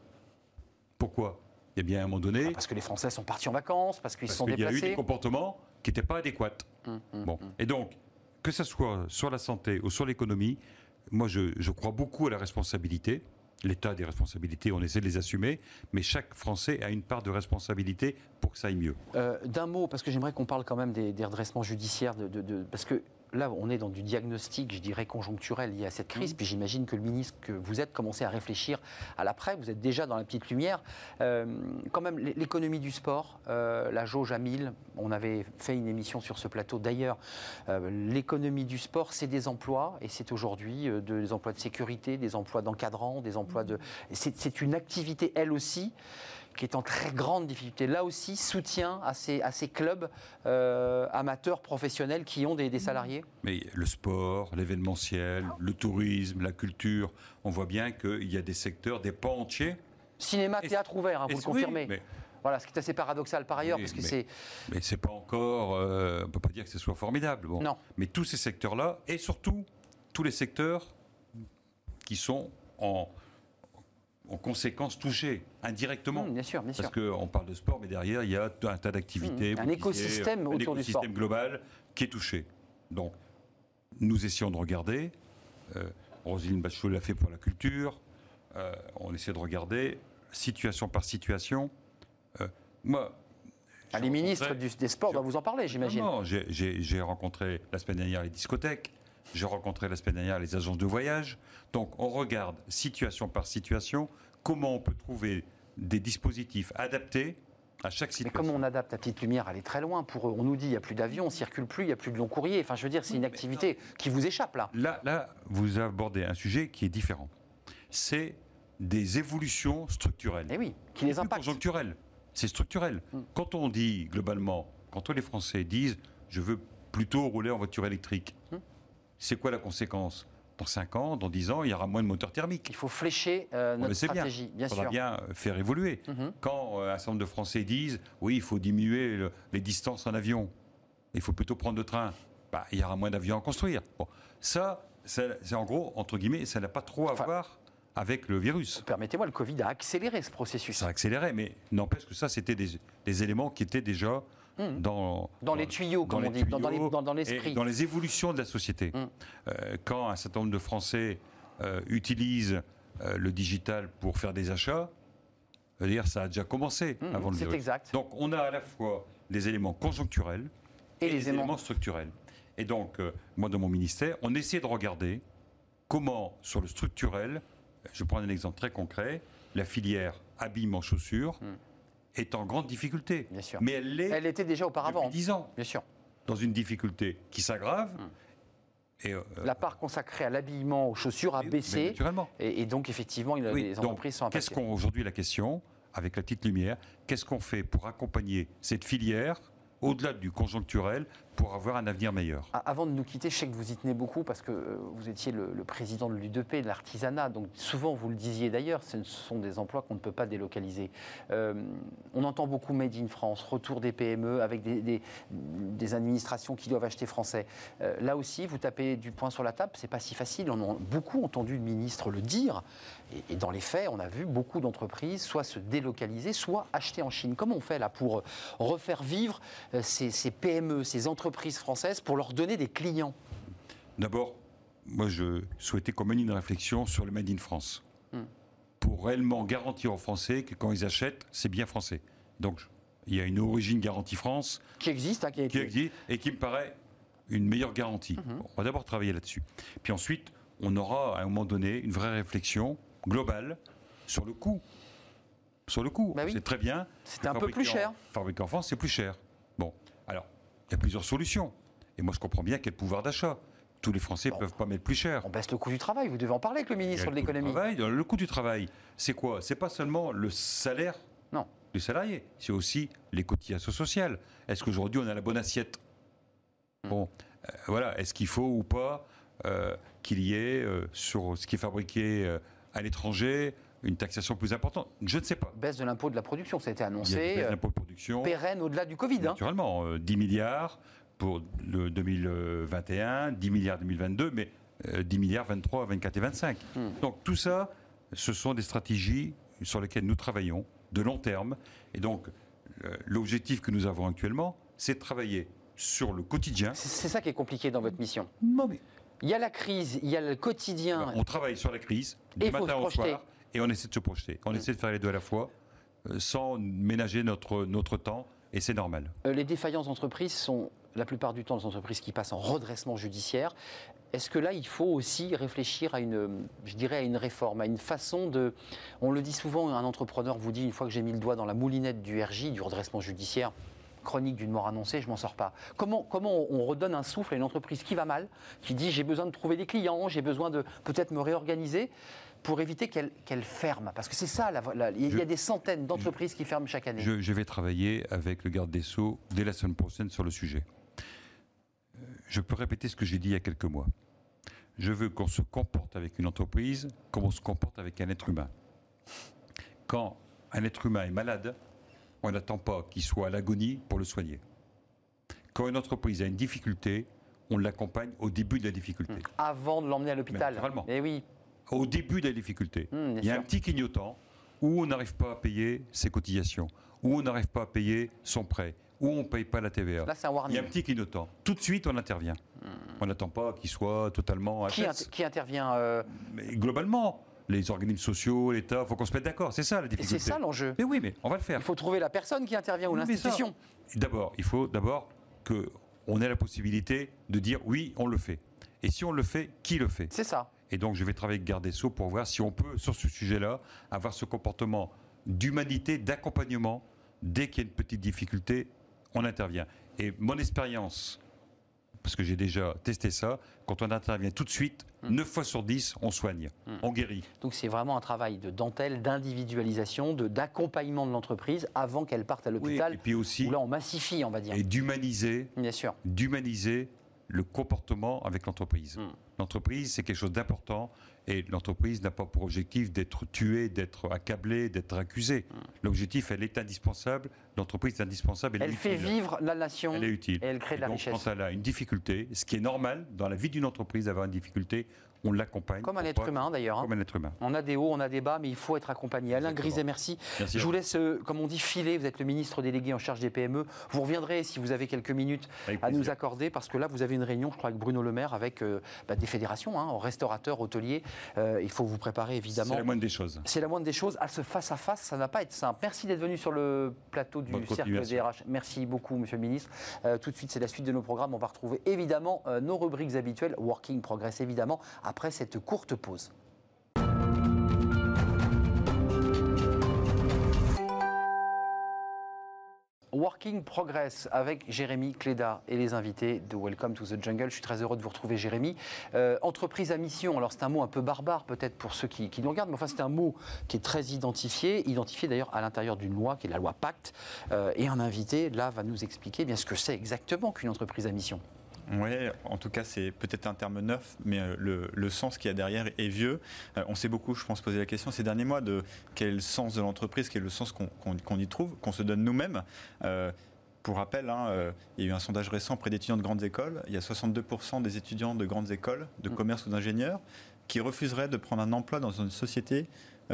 pourquoi? Eh bien, à un moment donné, Ah, Parce que les Français sont partis en vacances, parce qu'ils se sont qu'il y a eu des déplacés. comportements qui n'étaient pas adéquats. Hum, hum, Bon. Et donc, que ce soit sur la santé ou sur l'économie, moi je, je crois beaucoup à la responsabilité. L'État des responsabilités, on essaie de les assumer, mais chaque Français a une part de responsabilité pour que ça aille mieux. Euh, D'un mot, parce que j'aimerais qu'on parle quand même des, redressements judiciaires, de- parce que là, on est dans du diagnostic, je dirais, conjoncturel lié à cette crise. Puis j'imagine que le ministre que vous êtes commencez à réfléchir à l'après. Vous êtes déjà dans la petite lumière. Euh, quand même, l'économie du sport, euh, la jauge à 1000, on avait fait une émission sur ce plateau. D'ailleurs, euh, l'économie du sport, c'est des emplois. Et c'est aujourd'hui des emplois de sécurité, des emplois d'encadrant, des emplois de. C'est une activité, elle aussi qui est en très grande difficulté. Là aussi, soutien à ces, à ces clubs euh, amateurs, professionnels qui ont des, salariés Mais le sport, l'événementiel, le tourisme, la culture, on voit bien qu'il y a des secteurs, des pans entiers. Cinéma, théâtre ouvert, hein, vous le confirmez Voilà, ce qui est assez paradoxal par ailleurs, parce que c'est. Mais c'est pas encore. Euh, on peut pas dire que ce soit formidable. Bon. Non. Mais tous ces secteurs-là, et surtout tous les secteurs qui sont en, en conséquence touchés indirectement. Mmh, bien sûr, bien sûr. Parce qu'on parle de sport, mais derrière, il y a un tas d'activités. Mmh, un écosystème autour du sport. Un écosystème global qui est touché. Donc, nous essayons de regarder. Euh, Roselyne Bachelot l'a fait pour la culture. Euh, on essaie de regarder situation par situation. Euh, moi. Ah, les ministres des Sports doivent vous en parler, j'imagine. Non, j'ai rencontré la semaine dernière les discothèques. J'ai rencontré la semaine dernière les agences de voyage. Donc on regarde situation par situation comment on peut trouver des dispositifs adaptés à chaque situation. Mais comment on adapte la petite lumière Elle est très loin. Pour eux, on nous dit il n'y a plus d'avions, on ne circule plus, il n'y a plus de long courrier. Enfin, je veux dire, c'est une activité qui vous échappe là. Là, là, vous abordez un sujet qui est différent. C'est des évolutions structurelles. Et eh oui, qui les impactent. Conjoncturelles. C'est structurel. Hmm. Quand on dit globalement, quand tous les Français disent je veux plutôt rouler en voiture électrique, hmm. C'est quoi la conséquence dans 5 ans, dans 10 ans, il y aura moins de moteurs thermiques. Il faut flécher euh, notre stratégie, bien, sûr. Il faudra bien euh, faire évoluer. Mhm. Quand euh, un certain nombre de Français disent oui, il faut diminuer les distances en avion, il faut plutôt prendre le train, bah, il y aura moins d'avions à construire. Bon, ça, c'est en gros, entre guillemets, ça n'a pas trop à voir avec le virus. Permettez-moi, le Covid a accéléré ce processus. Ça a accéléré, mais n'empêche que ça, c'était des, des, éléments qui étaient déjà Mmh. dans, dans, les tuyaux, comme on dit, dans, l'esprit. Dans les évolutions de la société. Mmh. Euh, quand un certain nombre de Français euh, utilisent euh, le digital pour faire des achats, dire ça a déjà commencé mmh, avant le virus. C'est exact. Donc on a à la fois des éléments conjoncturels et, des éléments structurels. Et donc, moi, dans mon ministère, on essaie de regarder comment, sur le structurel, je prends un exemple très concret, la filière habillement chaussures est en grande difficulté. Bien sûr. Mais elle l'est. Elle était déjà auparavant. Depuis 10 ans. Bien sûr. Dans une difficulté qui s'aggrave. Hum. Et euh, la part consacrée à l'habillement, aux chaussures a baissé. Naturellement. Et, donc, effectivement, il, les entreprises sont Qu'est-ce qu'on, aujourd'hui, la question, avec la petite lumière, qu'est-ce qu'on fait pour accompagner cette filière au-delà du conjoncturel, pour avoir un avenir meilleur. Avant de nous quitter, je sais que vous y tenez beaucoup parce que euh, vous étiez le, président de l'UDP, de l'artisanat. Donc souvent, vous le disiez d'ailleurs, ce sont des emplois qu'on ne peut pas délocaliser. Euh, on entend beaucoup Made in France, retour des PME avec des, administrations qui doivent acheter français. Euh, là aussi, vous tapez du poing sur la table, c'est pas si facile. On a beaucoup entendu le ministre le dire. Et, dans les faits, on a vu beaucoup d'entreprises soit se délocaliser, soit acheter en Chine. Comment on fait là pour refaire vivre ces, ces PME, ces entreprises entreprises françaises pour leur donner des clients D'abord, moi je souhaitais qu'on mène une réflexion sur le Made in France. Hmm. Pour réellement garantir aux Français que quand ils achètent, c'est bien français. Donc il y a une origine garantie France. Qui existe, hein, qui, existe et qui me paraît une meilleure garantie. Hmm. on va d'abord travailler là-dessus. Puis ensuite, on aura à un moment donné une vraie réflexion globale sur le coût. Sur le coût. Bah c'est très bien. C'est un peu plus cher. Fabriquer en France, c'est plus cher. Il y a plusieurs solutions. Et moi, je comprends bien quel pouvoir d'achat. Tous les Français ne peuvent pas mettre plus cher. On baisse le coût du travail. Vous devez en parler avec le ministre de l'économie. Le coût du travail, c'est quoi? C'est pas seulement le salaire non. du salarié, c'est aussi les cotisations sociales. Est-ce qu'aujourd'hui on a la bonne assiette? Hmm. Bon, euh, voilà. Est-ce qu'il faut ou pas euh, qu'il y ait euh, sur ce qui est fabriqué à l'étranger une taxation plus importante Je ne sais pas. Baisse de l'impôt de la production, ça a été annoncé. baisse de l'impôt de production. Pérenne au-delà du Covid. Hein. Naturellement, 10 milliards pour le 2021, 10 milliards 2022, mais 10 milliards 23, 24 et 25. Hmm. Donc tout ça, ce sont des stratégies sur lesquelles nous travaillons de long terme. Et donc l'objectif que nous avons actuellement, c'est de travailler sur le quotidien. C'est ça qui est compliqué dans votre mission. Non mais... Il y a la crise, il y a le quotidien. On travaille sur la crise, du matin au soir et on essaie de se projeter. On essaie de faire les deux à la fois, euh, sans ménager notre, notre temps et c'est normal. Euh, les défaillances d'entreprise sont la plupart du temps des entreprises qui passent en redressement judiciaire. Est-ce que là, il faut aussi réfléchir à une, je dirais, à une réforme, à une façon de... On le dit souvent, un entrepreneur vous dit, une fois que j'ai mis le doigt dans la moulinette du RJ, du redressement judiciaire, chronique d'une mort annoncée, je m'en sors pas. Comment, comment on redonne un souffle à une entreprise qui va mal, qui dit j'ai besoin de trouver des clients, j'ai besoin de peut-être me réorganiser? Pour éviter qu'elle ferme Parce que c'est ça, il y a des centaines d'entreprises qui ferment chaque année. Je, je, vais travailler avec le garde des Sceaux dès la semaine prochaine sur le sujet. Je peux répéter ce que j'ai dit il y a quelques mois. Je veux qu'on se comporte avec une entreprise comme on se comporte avec un être humain. Quand un être humain est malade, on n'attend pas qu'il soit à l'agonie pour le soigner. Quand une entreprise a une difficulté, on l'accompagne au début de la difficulté. Avant de l'emmener à l'hôpital. Naturellement. Eh oui. Au début de la difficulté. Mmh, Il y a un petit clignotant où on n'arrive pas à payer ses cotisations, où on n'arrive pas à payer son prêt, où on ne paye pas la TVA. Là, c'est un warning. Il y a un petit clignotant. Tout de suite, on intervient. Mmh. On n'attend pas qu'il soit totalement. Qui, qui intervient euh Mais Globalement les organismes sociaux, l'État, il faut qu'on se mette d'accord. C'est ça la difficulté. C'est ça l'enjeu. Mais oui, mais on va le faire. Il faut trouver la personne qui intervient ou l'institution. D'abord, il faut d'abord qu'on ait la possibilité de dire oui, on le fait. Et si on le fait, qui le fait? C'est ça. Et donc, je vais travailler avec Garde des Sceaux pour voir si on peut, sur ce sujet-là, avoir ce comportement d'humanité, d'accompagnement. Dès qu'il y a une petite difficulté, on intervient. Et mon expérience parce que j'ai déjà testé ça, quand on intervient tout de suite, 9 hmm. fois sur 10, on soigne, hmm. on guérit. Donc c'est vraiment un travail de dentelle, d'individualisation, d'accompagnement de l'entreprise avant qu'elle parte à l'hôpital. et puis aussi, où là on massifie, on va dire. Et d'humaniser, Bien sûr. d'humaniser le comportement avec l'entreprise. Hmm. L'entreprise, c'est quelque chose d'important et l'entreprise n'a pas pour objectif d'être tuée, d'être accablée, d'être accusée. Hmm. L'objectif, elle est indispensable. L'entreprise est indispensable. Elle, fait vivre la nation. Elle est utile. Et elle crée de la donc, richesse. Quand elle a une difficulté, ce qui est normal dans la vie d'une entreprise d'avoir une difficulté, on l'accompagne. Comme un être humain d'ailleurs. Hein. Comme un être humain. On a des hauts, on a des bas, mais il faut être accompagné. Alain Griset, merci. Je vous laisse, euh, comme on dit, filer. Vous êtes le ministre délégué en charge des PME. Vous reviendrez si vous avez quelques minutes à nous accorder, parce que là, vous avez une réunion, je crois, avec Bruno Le Maire, avec euh, bah, des fédérations, hein, restaurateurs, hôteliers. Euh, il faut vous préparer, évidemment. C'est la moindre des choses. C'est la moindre des choses. À ce face-à-face, ça n'a pas été simple. Merci d'être venu sur le plateau du Cercle DRH. Merci beaucoup, monsieur le ministre. tout de suite, c'est la suite de nos programmes. On va retrouver, évidemment, nos rubriques habituelles, Working Progress, évidemment, après cette courte pause. Working Progress avec Jérémy Cléda et les invités de Welcome to the Jungle. Je suis très heureux de vous retrouver, Jérémy. Euh, entreprise à mission, alors c'est un mot un peu barbare peut-être pour ceux qui, nous regardent, mais enfin c'est un mot qui est très identifié, identifié d'ailleurs à l'intérieur d'une loi qui est la loi Pacte. Euh, et un invité, là, va nous expliquer bien ce que c'est exactement qu'une entreprise à mission. Oui, en tout cas, c'est peut-être un terme neuf, mais euh, le, sens qu'il y a derrière est vieux. Euh, on s'est beaucoup, je pense, posé la question ces derniers mois de quel le sens de l'entreprise, quel est le sens qu'on y trouve, qu'on se donne nous-mêmes. Euh, pour rappel, hein, il y a eu un sondage récent près d'étudiants de grandes écoles. Il y a 62% des étudiants de grandes écoles, de mmh. commerce ou d'ingénieurs, qui refuseraient de prendre un emploi dans une société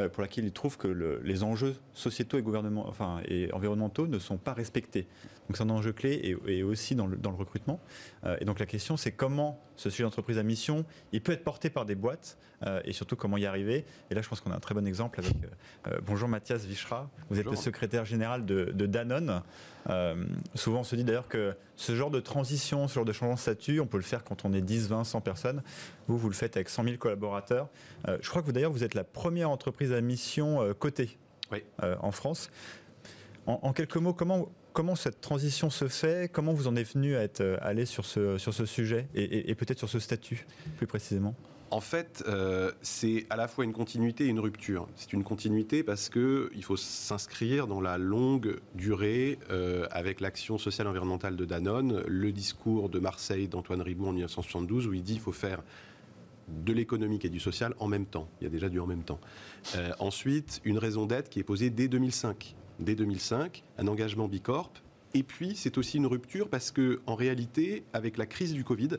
pour laquelle ils trouvent que les enjeux sociétaux et environnementaux ne sont pas respectés. Donc c'est un enjeu clé et, aussi dans le, dans le recrutement. Euh, et donc la question, c'est comment ce sujet d'entreprise à mission, il peut être porté par des boîtes euh, et surtout comment y arriver. Et là, je pense qu'on a un très bon exemple avec. Euh, bonjour Mathias Vichra, vous êtes le secrétaire général de, Danone. souvent, on se dit d'ailleurs que ce genre de transition, ce genre de changement de statut, on peut le faire quand on est 10, 20, 100 personnes. Vous, vous le faites avec 100 000 collaborateurs. je crois que vous d'ailleurs, vous êtes la première entreprise à mission cotée en France. en, quelques mots, comment, comment cette transition se fait? Comment vous en êtes venu à être euh, allé sur ce, sur ce sujet et, peut-être sur ce statut plus précisément? En fait, euh, c'est à la fois une continuité et une rupture. C'est une continuité parce qu'il faut s'inscrire dans la longue durée euh, avec l'action sociale environnementale de Danone, le discours de Marseille d'Antoine Ribou en 1972 où il dit qu'il faut faire de l'économique et du social en même temps. Il y a déjà du en même temps. ensuite, une raison d'être qui est posée dès 2005 dès 2005, un engagement Bicorp. Et puis, c'est aussi une rupture parce que, en réalité, avec la crise du Covid,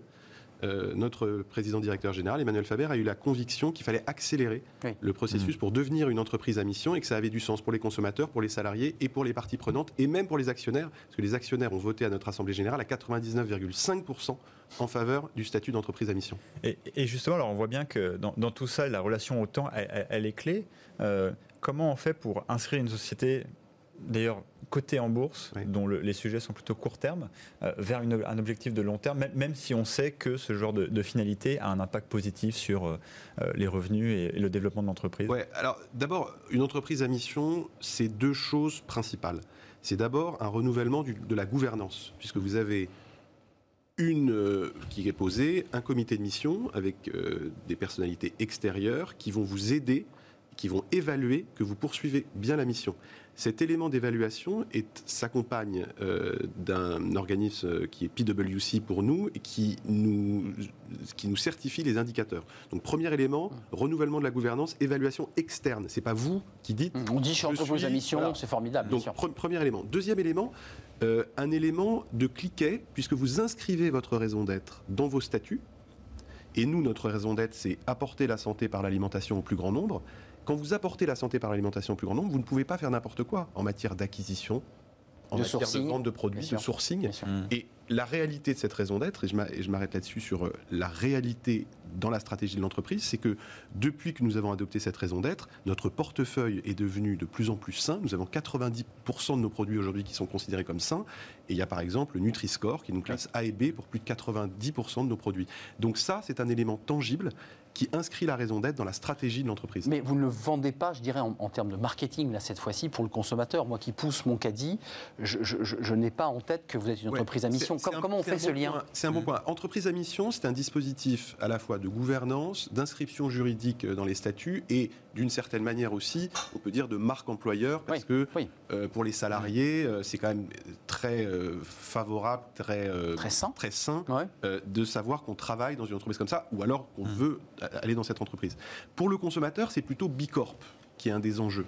euh, notre président directeur général, Emmanuel Faber, a eu la conviction qu'il fallait accélérer le processus mmh. pour devenir une entreprise à mission et que ça avait du sens pour les consommateurs, pour les salariés et pour les parties prenantes et même pour les actionnaires, parce que les actionnaires ont voté à notre Assemblée générale à 99,5% en faveur du statut d'entreprise à mission. Et, justement, alors on voit bien que dans, tout ça, la relation au temps, elle, est clé. Euh, comment on fait pour inscrire une société d'ailleurs cotées en bourse, Oui. dont le- les sujets sont plutôt court terme, euh, vers une- un objectif de long terme, même, même si on sait que ce genre de, de finalité a un impact positif sur euh, euh, les revenus et, et le développement de l'entreprise Ouais, alors d'abord, une entreprise à mission, c'est deux choses principales. C'est d'abord un renouvellement du- de la gouvernance, puisque vous avez une euh, qui est posée, un comité de mission avec des personnalités extérieures qui vont vous aider, qui vont évaluer que vous poursuivez bien la mission. Cet élément d'évaluation s'accompagne euh, d'un organisme euh, qui est PwC pour nous et qui nous, qui nous certifie les indicateurs. Donc premier élément, renouvellement de la gouvernance, évaluation externe. C'est pas vous qui dites. On dit je suis entreprise à mission, voilà. c'est formidable, Donc pre- premier élément. Deuxième élément, euh, un élément de cliquet, puisque vous inscrivez votre raison d'être dans vos statuts. Et nous, notre raison d'être, c'est apporter la santé par l'alimentation au plus grand nombre. Quand vous apportez la santé par l'alimentation au plus grand nombre, vous ne pouvez pas faire n'importe quoi en matière d'acquisition, en De matière sourcing, de vente de produits, de sourcing. Sûr. Et la réalité de cette raison d'être, et je m'a- et je m'arrête là-dessus sur euh, la réalité dans la stratégie de l'entreprise, c'est que depuis que nous avons adopté cette raison d'être, notre portefeuille est devenu de plus en plus sain. Nous avons 90% de nos produits aujourd'hui qui sont considérés comme sains. Et il y a par exemple le Nutri-Score qui nous classe A et B pour plus de 90% de nos produits. Donc ça, c'est un élément tangible qui inscrit la raison d'être dans la stratégie de l'entreprise. Mais vous ne le vendez pas, je dirais, en, en termes de marketing, là, cette fois-ci, pour le consommateur. Moi qui pousse mon caddie, je, je- je- je n'ai pas en tête que vous êtes une Ouais, entreprise à mission. un- comment on fait ce lien point. C'est un bon point. Entreprise à mission, c'est un dispositif à la fois de gouvernance, d'inscription juridique dans les statuts et d'une certaine manière aussi, on peut dire, de marque employeur parce Oui, que oui. euh, pour les salariés, euh, c'est quand même très euh, favorable, très, euh, Très sain. très sain Ouais. euh, de savoir qu'on travaille dans une entreprise comme ça ou alors qu'on Mmh. veut aller dans cette entreprise. Pour le consommateur, c'est plutôt Bicorp qui est un des enjeux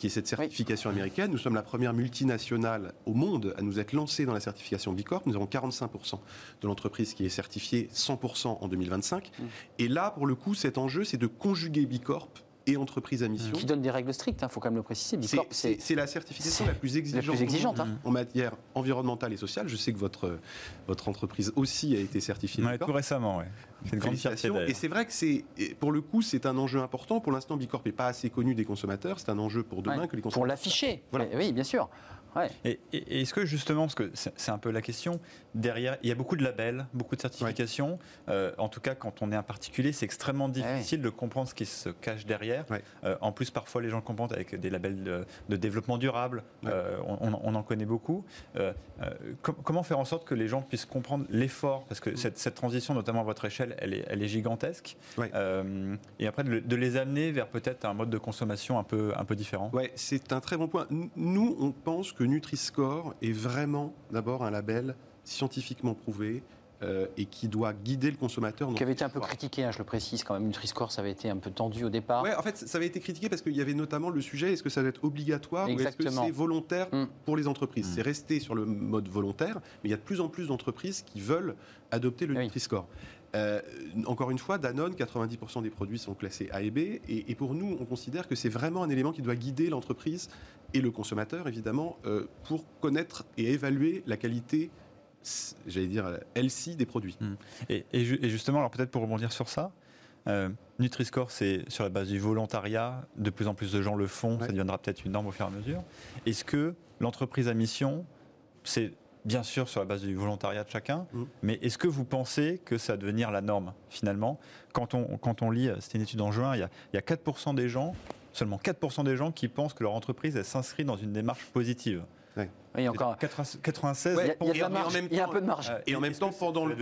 qui est cette certification américaine. Nous sommes la première multinationale au monde à nous être lancée dans la certification Bicorp. Nous avons 45% de l'entreprise qui est certifiée 100% en 2025. Mmh. Et là, pour le coup, cet enjeu, c'est de conjuguer Bicorp et entreprise à mission. Qui donne des règles strictes, il faut quand même le préciser. C'est- la certification la plus exigeante, la plus exigeante. hein. en matière environnementale et sociale. Je sais que votre, votre entreprise aussi a été certifiée. Ouais, tout récemment, ouais. C'est une grande fierté. Et c'est vrai que c'est, pour le coup, c'est un enjeu important. Pour l'instant, Bicorp n'est pas assez connu des consommateurs. C'est un enjeu pour demain Ouais. que les Pour consommateurs. l'afficher. Voilà. Eh Oui, bien sûr. Ouais. Et, est-ce que justement, parce que c'est un peu la question, derrière, il y a beaucoup de labels, beaucoup de certifications. Euh, en tout cas, quand on est un particulier, c'est extrêmement difficile de comprendre ce qui se cache derrière. Ouais. Euh, en plus, parfois, les gens comprennent avec des labels de, de développement durable. Ouais. Euh, on, on- on en connaît beaucoup. Euh, euh, com- comment faire en sorte que les gens puissent comprendre l'effort? Parce que cette, cette transition, notamment à votre échelle, elle est, elle est gigantesque. Ouais. Euh, et après, de, de les amener vers peut-être un mode de consommation un peu, un peu différent. Ouais, c'est un très bon point. Nous, on pense que Nutri-Score est vraiment d'abord un label scientifiquement prouvé euh, et qui doit guider le consommateur. Qui avait été un peu critiqué, hein, je le précise quand même. Nutri-Score, ça avait été un peu tendu au départ. Ouais, en fait, ça avait été critiqué parce qu'il y avait notamment le sujet est-ce que ça doit être obligatoire ou est-ce que c'est volontaire Mm. pour les entreprises? Mm. C'est resté sur le mode volontaire, mais il y a de plus en plus d'entreprises qui veulent adopter le Oui. Nutri-Score. Euh, encore une fois, Danone, 90% des produits sont classés A et B, et, et pour nous, on considère que c'est vraiment un élément qui doit guider l'entreprise et le consommateur, évidemment, euh, pour connaître et évaluer la qualité, j'allais dire, euh, LC des produits. Et, et ju- et justement, alors peut-être pour rebondir sur ça, euh, Nutri-Score, c'est sur la base du volontariat. De plus en plus de gens le font. Ça deviendra peut-être une norme au fur et à mesure. Est-ce que l'entreprise à mission, c'est bien sûr sur la base du volontariat de chacun, Mm. mais est-ce que vous pensez que ça va devenir la norme finalement? Quand on, quand on lit, euh, c'était une étude en juin, il y a, il y a 4% des gens, seulement 4% des gens qui pensent que leur entreprise elle s'inscrit dans une démarche positive. Oui, encore. 80 96 Il y a- il y a marge. Il y un peu de marge. Et en même temps, pendant le,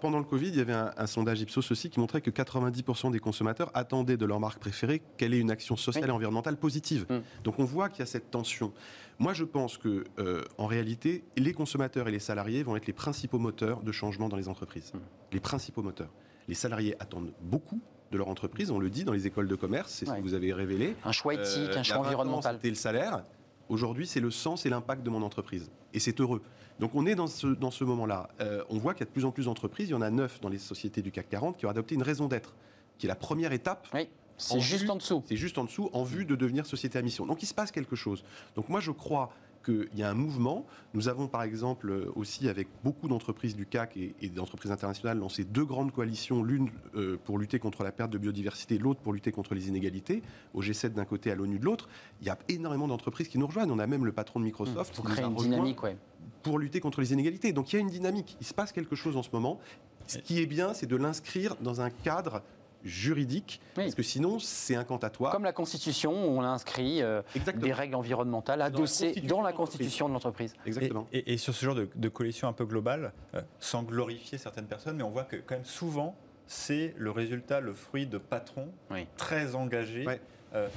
pendant, le Covid, il y avait un, un sondage Ipsos aussi qui montrait que 90% des consommateurs attendaient de leur marque préférée qu'elle ait une action sociale Oui. et environnementale positive. Mm. Donc on voit qu'il y a cette tension. Moi, je pense que, euh, en réalité, les consommateurs et les salariés vont être les principaux moteurs de changement dans les entreprises. Mm. Les principaux moteurs. Les salariés attendent beaucoup de leur entreprise, on le dit dans les écoles de commerce, c'est ce que vous avez révélé. Un choix éthique, Euh, un choix 20 ans, environnemental. C'était le salaire. Aujourd'hui, c'est le sens et l'impact de mon entreprise. Et c'est heureux. Donc on est dans ce, dans ce moment-là. Euh, on voit qu'il y a de plus en plus d'entreprises. Il y en a neuf dans les sociétés du CAC 40 qui ont adopté une raison d'être, qui est la première étape. Oui, c'est juste vue- en dessous. C'est juste en dessous, en vue de devenir société à mission. Donc il se passe quelque chose. Donc moi, je crois qu'il y a un mouvement. Nous avons par exemple aussi avec beaucoup d'entreprises du CAC et, d'entreprises internationales lancé deux grandes coalitions, l'une euh, pour lutter contre la perte de biodiversité, l'autre pour lutter contre les inégalités, au G7 d'un côté, à l'ONU de l'autre. Il y a énormément d'entreprises qui nous rejoignent. On a même le patron de Microsoft pour créer une dynamique, ouais. pour lutter contre les inégalités. Donc il y a une dynamique. Il se passe quelque chose en ce moment. Ce qui est bien, c'est de l'inscrire dans un cadre juridique, parce que sinon c'est incantatoire. Comme la Constitution, on a inscrit euh, des règles environnementales adossées dans la Constitution de l'entreprise. Exactement. Et, sur ce genre de, coalition un peu globale, euh, sans glorifier certaines personnes, mais on voit que quand même souvent, c'est le résultat, le fruit de patrons très engagés. Euh,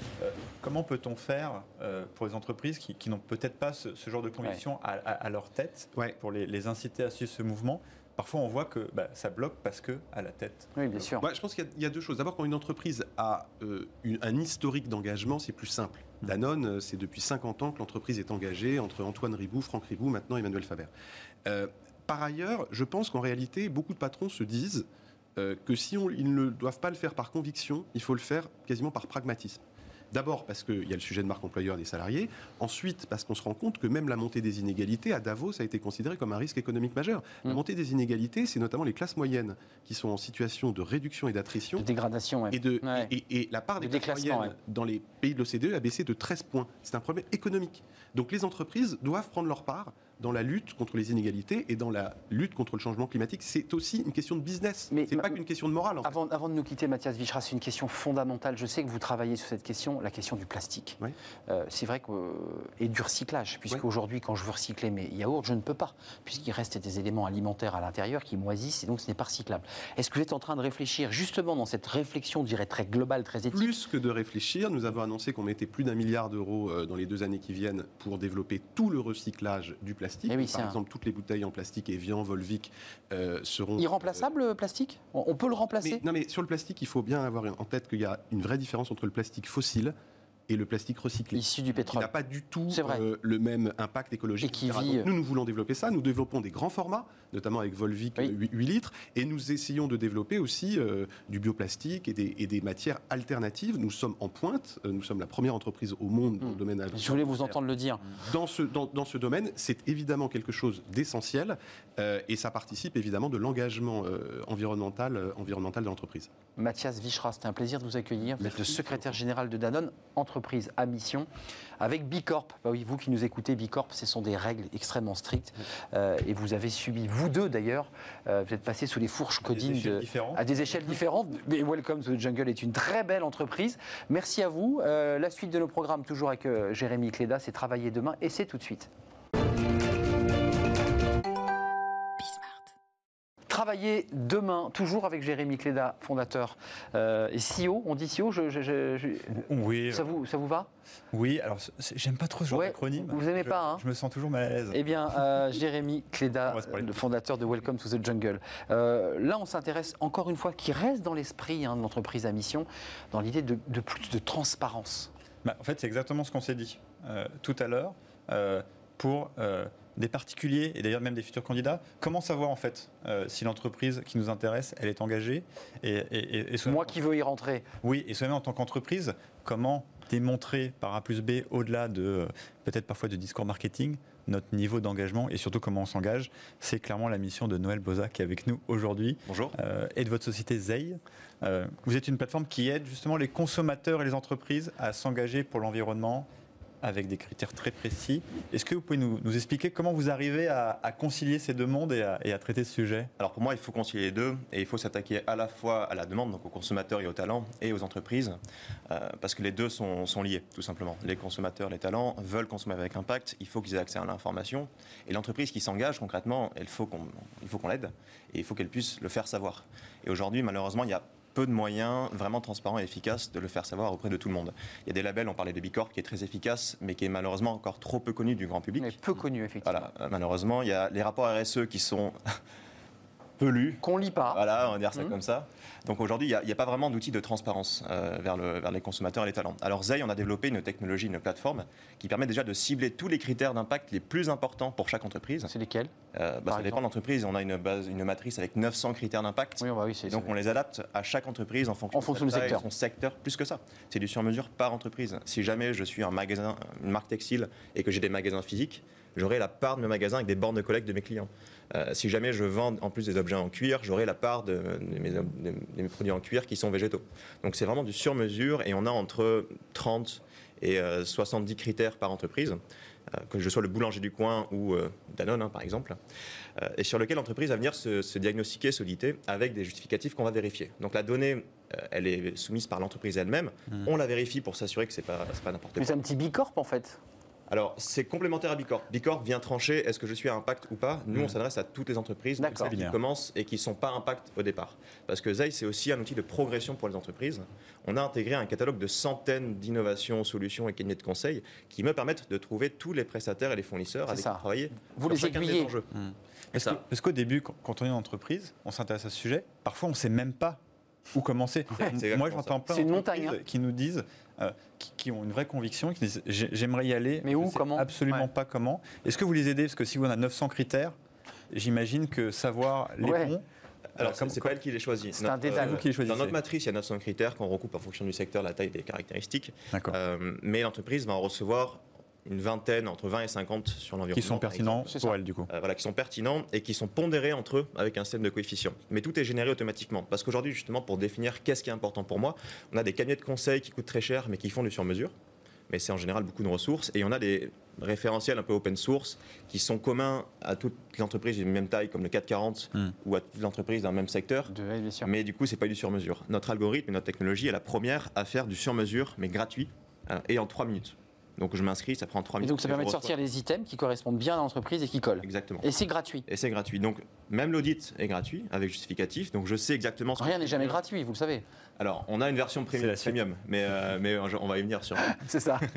comment peut-on faire pour les entreprises qui, n'ont peut-être pas ce, genre de conviction à, leur tête, pour les, les inciter à suivre ce mouvement parfois on voit que bah, ça bloque parce que à la tête. Oui, bien sûr. je pense qu'il y, a deux choses. D'abord, quand une entreprise a euh, un historique d'engagement, c'est plus simple. Mm. Danone, euh, c'est depuis 50 ans que l'entreprise est engagée entre Antoine Ribou, Franck Ribou, maintenant Emmanuel Faber. Euh, par ailleurs, je pense qu'en réalité, beaucoup de patrons se disent que si ils ne doivent pas le faire par conviction, il faut le faire quasiment par pragmatisme. D'abord parce qu'il y a le sujet de marque employeur des salariés. Ensuite parce qu'on se rend compte que même la montée des inégalités à Davos a été considérée comme un risque économique majeur. La mm. montée des inégalités, c'est notamment les classes moyennes qui sont en situation de réduction et d'attrition. De dégradation, et, de, et, la part des classes moyennes dans les pays de l'OCDE a baissé de 13 points. C'est un problème économique. Donc les entreprises doivent prendre leur part dans la lutte contre les inégalités et dans la lutte contre le changement climatique. C'est aussi une question de business. Mais c'est pas qu'une question de morale. avant, avant, de nous quitter, Mathias Vichra, c'est une question fondamentale. Je sais que vous travaillez sur cette question, la question du plastique. Euh, c'est vrai que et du recyclage, puisque aujourd'hui, quand je veux recycler mes yaourts, je ne peux pas, puisqu'il reste des éléments alimentaires à l'intérieur qui moisissent et donc ce n'est pas recyclable. Est-ce que vous êtes en train de réfléchir justement dans cette réflexion, je dirais très globale, très éthique Plus que de réfléchir, nous avons annoncé qu'on mettait plus d'un milliard d'euros euh, dans les deux années qui viennent pour développer tout le recyclage du plastique. Eh Par exemple, toutes les bouteilles en plastique Evian, Volvic euh, seront... Irremplaçable, le plastique? On peut le remplacer? Non, mais sur le plastique, il faut bien avoir en tête qu'il y a une vraie différence entre le plastique fossile et le plastique recyclé. Issu du pétrole. Qui n'a pas du tout euh, le même impact écologique. qui vit... nous, nous voulons développer ça. Nous développons des grands formats, notamment avec Volvic 8, litres, et nous essayons de développer aussi euh, du bioplastique et des, et des, matières alternatives. Nous sommes en pointe. Euh, nous sommes la première entreprise au monde dans le hmm. domaine. Je voulais vous entendre le dire. Dans ce, dans, dans ce domaine, c'est évidemment quelque chose d'essentiel, et ça participe évidemment de l'engagement environnemental, environnemental de l'entreprise. Mathias Vichra, c'était un plaisir de vous accueillir. Vous êtes le secrétaire général de Danone, entreprise à mission, avec Bicorp. Bah oui, vous qui nous écoutez, Bicorp, ce sont des règles extrêmement strictes. Euh, et vous avez subi, vous deux d'ailleurs, euh, vous êtes passé sous les fourches codines à des échelles différentes. Mais Welcome to the Jungle est une très belle entreprise. Merci à vous. Euh, la suite de nos programmes, toujours avec Jérémy Cléda, c'est Travailler demain et c'est tout de suite. Travailler demain, toujours avec Jérémy Cléda, fondateur euh, et CEO. On dit CEO je, Oui. Ça vous, ça vous va? Oui, alors j'aime pas trop ce genre d'acronyme. Vous aimez pas hein? Je me sens toujours mal à l'aise. Eh bien, euh, Jérémy Cléda, le fondateur de Welcome to the Jungle. Euh, là, on s'intéresse encore une fois, qui reste dans l'esprit hein, de l'entreprise à mission, dans l'idée de, plus de transparence. Bah, en fait, c'est exactement ce qu'on s'est dit tout à l'heure. pour des particuliers et d'ailleurs même des futurs candidats, comment savoir en fait euh, si l'entreprise qui nous intéresse, elle est engagée et, Moi qui veux y rentrer. Oui, et seulement en tant qu'entreprise, comment démontrer par A plus B, au-delà de euh, peut-être parfois de discours marketing, notre niveau d'engagement et surtout comment on s'engage. C'est clairement la mission de Noël Boza qui est avec nous aujourd'hui. Bonjour. Euh, et de votre société Zei. vous êtes une plateforme qui aide justement les consommateurs et les entreprises à s'engager pour l'environnement, avec des critères très précis. Est-ce que vous pouvez nous, expliquer comment vous arrivez à, concilier ces deux mondes et à, traiter ce sujet? Alors pour moi, il faut concilier les deux et il faut s'attaquer à la fois à la demande, donc aux consommateurs et aux talents, et aux entreprises, euh, parce que les deux sont, liés, tout simplement. Les consommateurs, les talents veulent consommer avec impact, il faut qu'ils aient accès à l'information, et l'entreprise qui s'engage concrètement, il faut qu'on l'aide et il faut qu'elle puisse le faire savoir. Et aujourd'hui, malheureusement, il y a peu de moyens vraiment transparents et efficaces de le faire savoir auprès de tout le monde. Il y a des labels, on parlait de Bicorp, qui est très efficace, mais qui est malheureusement encore trop peu connu du grand public. Mais peu connu, effectivement. Voilà, malheureusement, il y a les rapports RSE qui sont Qu'on lit pas. Voilà, on va dire ça Mhm. comme ça. Donc aujourd'hui, il n'y a, pas vraiment d'outil de transparence euh, vers, le- vers les consommateurs et les talents. Alors Zay, on a développé une technologie, une plateforme qui permet déjà de cibler tous les critères d'impact les plus importants pour chaque entreprise. C'est lesquels Euh, bah, ça dépend de l'entreprise. On a une, base, une matrice avec 900 critères d'impact. Oui, bah oui, donc on les adapte à chaque entreprise en fonction, En fonction de du sa taille, secteur. son secteur, plus que ça. C'est du sur-mesure par entreprise. Si jamais je suis un magasin, une marque textile et que j'ai des magasins physiques, j'aurai la part de mes magasins avec des bornes de collecte de mes clients. Euh, si jamais je vends en plus des objets en cuir, j'aurai la part de, de mes, de mes produits en cuir qui sont végétaux. Donc c'est vraiment du sur-mesure et on a entre 30 et euh, 70 critères par entreprise, euh, que je sois le boulanger du coin ou euh, Danone hein, par exemple, euh, et sur lequel l'entreprise va venir se, se diagnostiquer, s'auditer avec des justificatifs qu'on va vérifier. Donc la donnée, euh, elle est soumise par l'entreprise elle-même, on la vérifie pour s'assurer que c'est pas, pas n'importe Mais quoi. c'est un petit bicorp en fait. Alors, c'est complémentaire à Bicorp. Bicorp vient trancher est-ce que je suis à impact ou pas? Nous, on Mm. s'adresse à toutes les entreprises, celles qui Bien. commencent et qui ne sont pas impact au départ. Parce que Zay, c'est aussi un outil de progression pour les entreprises. On a intégré un catalogue de centaines d'innovations, solutions et cabinets de conseil qui me permettent de trouver tous les prestataires et les fournisseurs avec ça. qui travailler. Vous sur les aiguillez. enjeux. Parce parce qu'au début, quand on est une entreprise, on s'intéresse à ce sujet, parfois on ne sait même pas où commencer. Moi, j'entends plein d'entreprises hein. qui nous disent, euh, qui, qui ont une vraie conviction, qui disent j'ai- j'aimerais y aller, Mais où, je sais comment Absolument Ouais. pas comment. Est-ce que vous les aidez? Parce que si vous en avez 900 critères, j'imagine que savoir les Ouais. bons. Alors, comme- c'est pas elle qui les choisit. C'est un Notre, détail. Vous qui les Dans choisissez. notre matrice, il y a 900 critères qu'on recoupe en fonction du secteur, la taille des caractéristiques. D'accord. Euh, mais l'entreprise va en recevoir une vingtaine, entre 20 et 50 sur l'environnement. qui sont pertinents c'est pour elle, du coup. euh, voilà, qui sont pertinents et qui sont pondérés entre eux avec un système de coefficients. Mais tout est généré automatiquement. Parce qu'aujourd'hui, justement, pour définir qu'est-ce qui est important pour moi, on a des cabinets de conseil qui coûtent très cher mais qui font du sur-mesure. Mais c'est en général beaucoup de ressources. Et on a des référentiels un peu open source qui sont communs à toutes les entreprises d'une même taille, comme le 440, Hmm. ou à toutes les entreprises d'un même secteur. De, oui, bien sûr. Mais du coup, c'est pas du sur-mesure. Notre algorithme et notre technologie est la première à faire du sur-mesure, mais gratuit, euh, et en 3 minutes. Donc je m'inscris, ça prend 3 Et minutes. donc ça et permet de sortir les items qui correspondent bien à l'entreprise et qui collent. Exactement. Et c'est gratuit. Et c'est gratuit. Donc, même l'audit est gratuit, avec justificatif. Donc, je sais exactement ce que Rien n'est jamais gratuit, vous le savez. Alors, on a une version C'est premium, premium, mais, euh, mais on va y venir sur. (laughs) C'est ça. (laughs)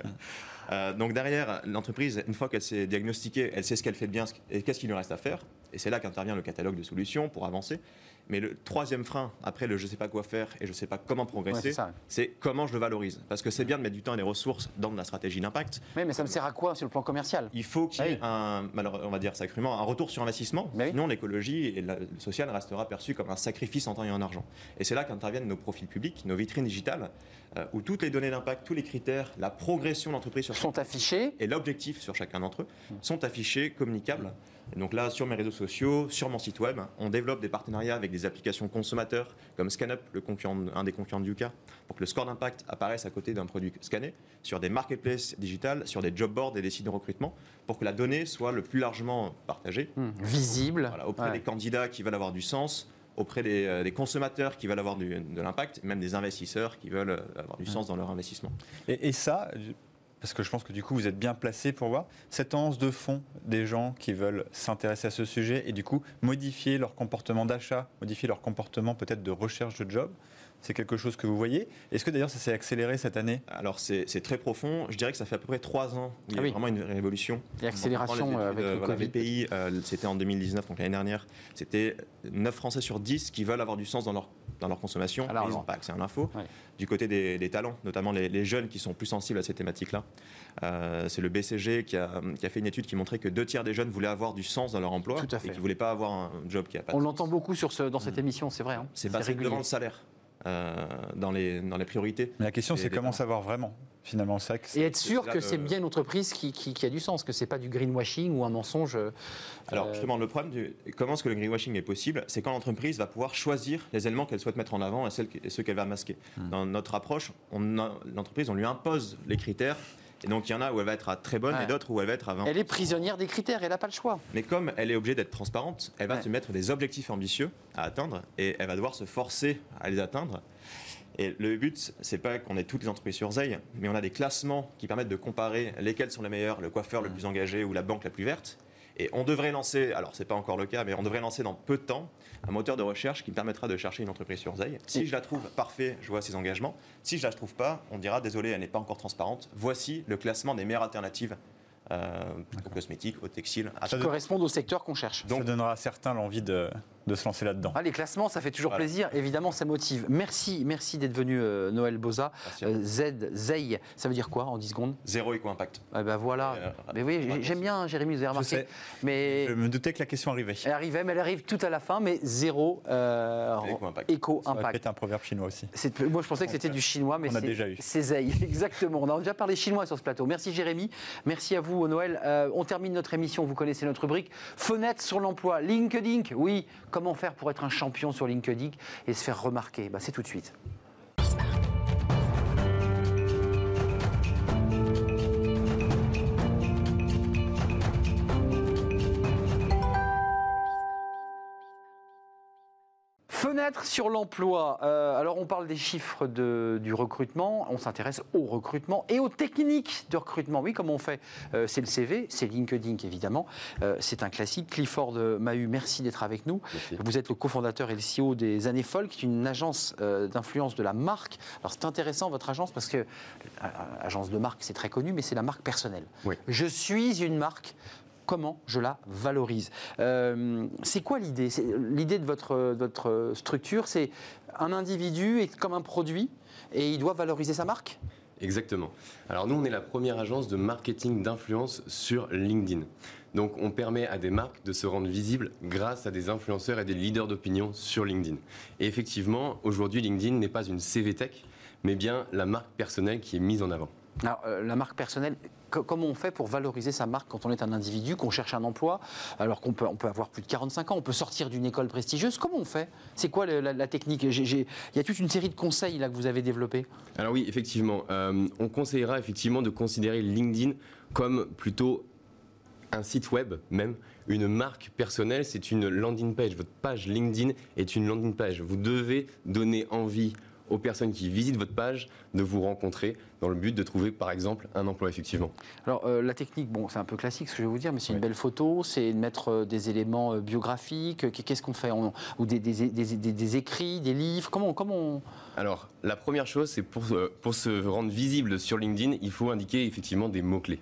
Euh, donc, derrière, l'entreprise, une fois qu'elle s'est diagnostiquée, elle sait ce qu'elle fait de bien et qu'est-ce qu'il lui reste à faire. Et c'est là qu'intervient le catalogue de solutions pour avancer. Mais le troisième frein, après le je ne sais pas quoi faire et je ne sais pas comment progresser, c'est comment je le valorise. Parce que c'est bien de mettre du temps et des ressources dans la stratégie d'impact. Oui, mais ça me sert à quoi sur le plan commercial? Il faut qu'il y ait un, alors, on va dire ça crûment, un retour sur investissement. Oui. Sinon, l'écologie et la- le social restera perçu comme un sacrifice en temps et en argent. Et c'est là qu'interviennent nos profils publics, nos vitrines digitales, euh, où toutes les données d'impact, tous les critères, la progression de l'entreprise sur Sont affichés. et l'objectif sur chacun d'entre eux sont affichés, communicables. Et donc là, sur mes réseaux sociaux, sur mon site web, on développe des partenariats avec des applications consommateurs comme ScanUp, le concurrent, un des concurrents de Yuka, pour que le score d'impact apparaisse à côté d'un produit scanné, sur des marketplaces digitales, sur des job boards et des sites de recrutement, pour que la donnée soit le plus largement partagée visibles. voilà, auprès Ouais. des candidats qui veulent avoir du sens, auprès des, euh, des consommateurs qui veulent avoir du- de l'impact, même des investisseurs qui veulent euh, avoir du sens dans leur investissement. Et, et ça, parce que je pense que du coup vous êtes bien placé pour voir cette tendance de fond des gens qui veulent s'intéresser à ce sujet et du coup modifier leur comportement d'achat, modifier leur comportement peut-être de recherche de job. C'est quelque chose que vous voyez. Est-ce que d'ailleurs ça s'est accéléré cette année? Alors c'est très profond. Je dirais que ça fait à peu près trois ans où il y Ah a oui. vraiment une révolution. Et accélération, euh, études, avec le voilà, Covid. VPI, euh, c'était en 2019, donc l'année dernière. C'était 9 Français sur 10 qui veulent avoir du sens dans leur, dans leur consommation. Alors, ils n'ont pas accès à l'info. Ouais. Du côté des, des talents, notamment les, les jeunes qui sont plus sensibles à ces thématiques-là. Euh, c'est le BCG qui a, qui a fait une étude qui montrait que deux tiers des jeunes voulaient avoir du sens dans leur emploi Tout à fait. et qui ne voulaient pas avoir un job qui n'a pas de On l'entend beaucoup sur ce, dans cette émission, c'est vrai. hein. C'est régulier. devant le salaire euh, dans, les, dans les priorités. Mais la question c'est comment savoir vraiment finalement c'est- Et être sûr que c'est bien une entreprise qui, qui- qui a du sens, que c'est pas du greenwashing ou un mensonge. euh, Alors euh, justement, le problème du comment est-ce que le greenwashing est possible, c'est quand l'entreprise va pouvoir choisir les éléments qu'elle souhaite mettre en avant et, celles que- et ceux qu'elle va masquer. Hmm. Dans notre approche, l'entreprise, on lui impose les critères. Et donc il y en a où elle va être à très bonne Ouais. et d'autres où elle va être à 20. Elle est prisonnière des critères, elle n'a pas le choix. Mais comme elle est obligée d'être transparente, elle va Ouais. se mettre des objectifs ambitieux à atteindre et elle va devoir se forcer à les atteindre. Et le but, c'est pas qu'on ait toutes les entreprises sur Zay, mais on a des classements qui permettent de comparer lesquels sont les meilleurs, le coiffeur le plus engagé ou la banque la plus verte. Et on devrait lancer, alors c'est pas encore le cas, mais on devrait lancer dans peu de temps un moteur de recherche qui me permettra de chercher une entreprise sur Zay. Si je la trouve parfait, je vois ses engagements. Si je la trouve pas, on dira désolé, elle n'est pas encore transparente. Voici le classement des meilleures alternatives euh, aux cosmétiques, aux textiles. à Ça Qui correspondent au secteur qu'on cherche. Donc- ça donnera à certains l'envie de de se lancer là-dedans. Ah, les classements, ça fait toujours Voilà. plaisir. Évidemment, ça motive. Merci, merci d'être venu, euh, Noël Boza. Euh, Z, Zeil, ça veut dire quoi en 10 secondes? Zéro éco-impact. Ah ben voilà. Euh, mais oui, j'ai- j'aime bien, Jérémy, vous avez remarqué. sais. Mais Je me doutais que la question arrivait. elle arrivait, mais elle arrive tout à la fin, mais zéro Éco-impact. Peut-être un proverbe chinois aussi. C'est- Moi, je pensais que c'était du chinois, mais c'est- c'est Zei, (laughs) exactement. On a déjà parlé chinois sur ce plateau. Merci Jérémy, merci à vous Noël. On termine notre émission, vous connaissez notre rubrique. Fenêtre sur l'emploi, LinkedIn. Oui, comment faire pour être un champion sur LinkedIn et se faire remarquer? Bah, C'est tout de suite. Sur l'emploi. Euh, alors, on parle des chiffres de- du recrutement. On s'intéresse au recrutement et aux techniques de recrutement. Oui, comment on fait Euh, C'est le CV, c'est LinkedIn évidemment. Euh, c'est un classique. Clifford Mahu, merci d'être avec nous. Vous êtes le cofondateur et le CEO des Années Folles, qui est une agence d'influence de la marque. Alors, c'est intéressant votre agence parce que agence de marque, c'est très connu, mais c'est la marque personnelle. Oui. Je suis une marque comment je la valorise. Euh, c'est quoi l'idée? L'idée de votre, votre structure, c'est un individu est comme un produit et il doit valoriser sa marque? Exactement. Alors nous, on est la première agence de marketing d'influence sur LinkedIn. Donc on permet à des marques de se rendre visibles grâce à des influenceurs et des leaders d'opinion sur LinkedIn. Et effectivement, aujourd'hui, LinkedIn n'est pas une CV tech, mais bien la marque personnelle qui est mise en avant. Alors, euh, la marque personnelle, co- comment on fait pour valoriser sa marque quand on est un individu, qu'on cherche un emploi, alors qu'on peut, avoir plus de 45 ans, on peut sortir d'une école prestigieuse? Comment on fait? C'est quoi la, technique? Il y a toute une série de conseils là, que vous avez développés. Alors oui, effectivement, euh, on conseillera effectivement de considérer LinkedIn comme plutôt un site web même. Une marque personnelle, c'est une landing page. Votre page LinkedIn est une landing page. Vous devez donner envie aux personnes qui visitent votre page de vous rencontrer dans le but de trouver par exemple un emploi effectivement. Alors euh, la technique, bon, c'est un peu classique ce que je vais vous dire, mais c'est une belle photo, c'est de mettre euh, des éléments euh, biographiques. Qu'est- Qu'est-ce qu'on fait On- Ou des, des- des- des- des écrits, des livres Comment, comment on- Alors, la première chose, c'est pour, pour se rendre visible sur LinkedIn, il faut indiquer effectivement des mots-clés.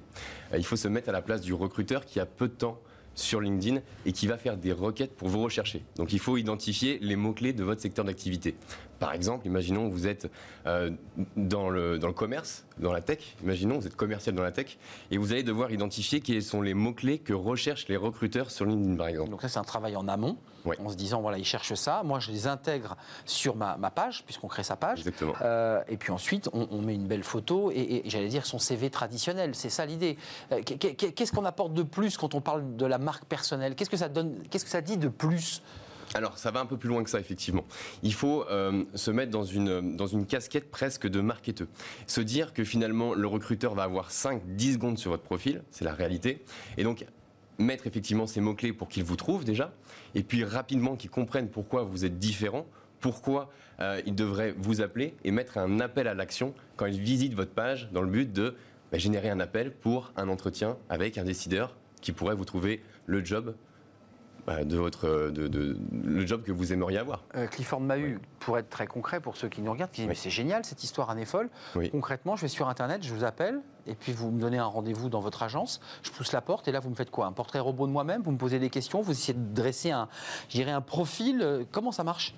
Il faut se mettre à la place du recruteur qui a peu de temps sur LinkedIn et qui va faire des requêtes pour vous rechercher. Donc il faut identifier les mots-clés de votre secteur d'activité. Par exemple, imaginons que vous êtes euh, dans, le, dans le commerce, dans la tech, imaginons vous êtes commercial dans la tech, et vous allez devoir identifier quels sont les mots-clés que recherchent les recruteurs sur LinkedIn par exemple. Donc ça, c'est un travail en amont, Ouais. en se disant, voilà, ils cherchent ça, moi je les intègre sur ma, ma page, puisqu'on crée sa page. Exactement. Euh, et puis ensuite, on, on met une belle photo et, et j'allais dire son CV traditionnel. C'est ça l'idée. Euh, qu'est- qu'est- Qu'est-ce qu'on apporte de plus quand on parle de la marque personnelle? Qu'est-ce que ça donne Qu'est-ce que ça dit de plus? Alors, ça va un peu plus loin que ça, effectivement. Il faut euh, se mettre dans une, dans une casquette presque de marketeux. Se dire que finalement, le recruteur va avoir 5-10 secondes sur votre profil, c'est la réalité. Et donc, mettre effectivement ces mots-clés pour qu'il vous trouve déjà, et puis rapidement qu'il comprenne pourquoi vous êtes différent, pourquoi euh, il devrait vous appeler, et mettre un appel à l'action quand il visite votre page dans le but de bah, générer un appel pour un entretien avec un décideur qui pourrait vous trouver le job de votre de, de- le job que vous aimeriez avoir. Euh, Clifford Mahu, pour être très concret, pour ceux qui nous regardent, qui disent mais c'est génial cette histoire année folle. Oui. Concrètement, je vais sur Internet, je vous appelle, et puis vous me donnez un rendez-vous dans votre agence, je pousse la porte, et là vous me faites quoi? Un portrait robot de moi-même? Vous me posez des questions Vous essayez de dresser un, un profil euh, Comment ça marche?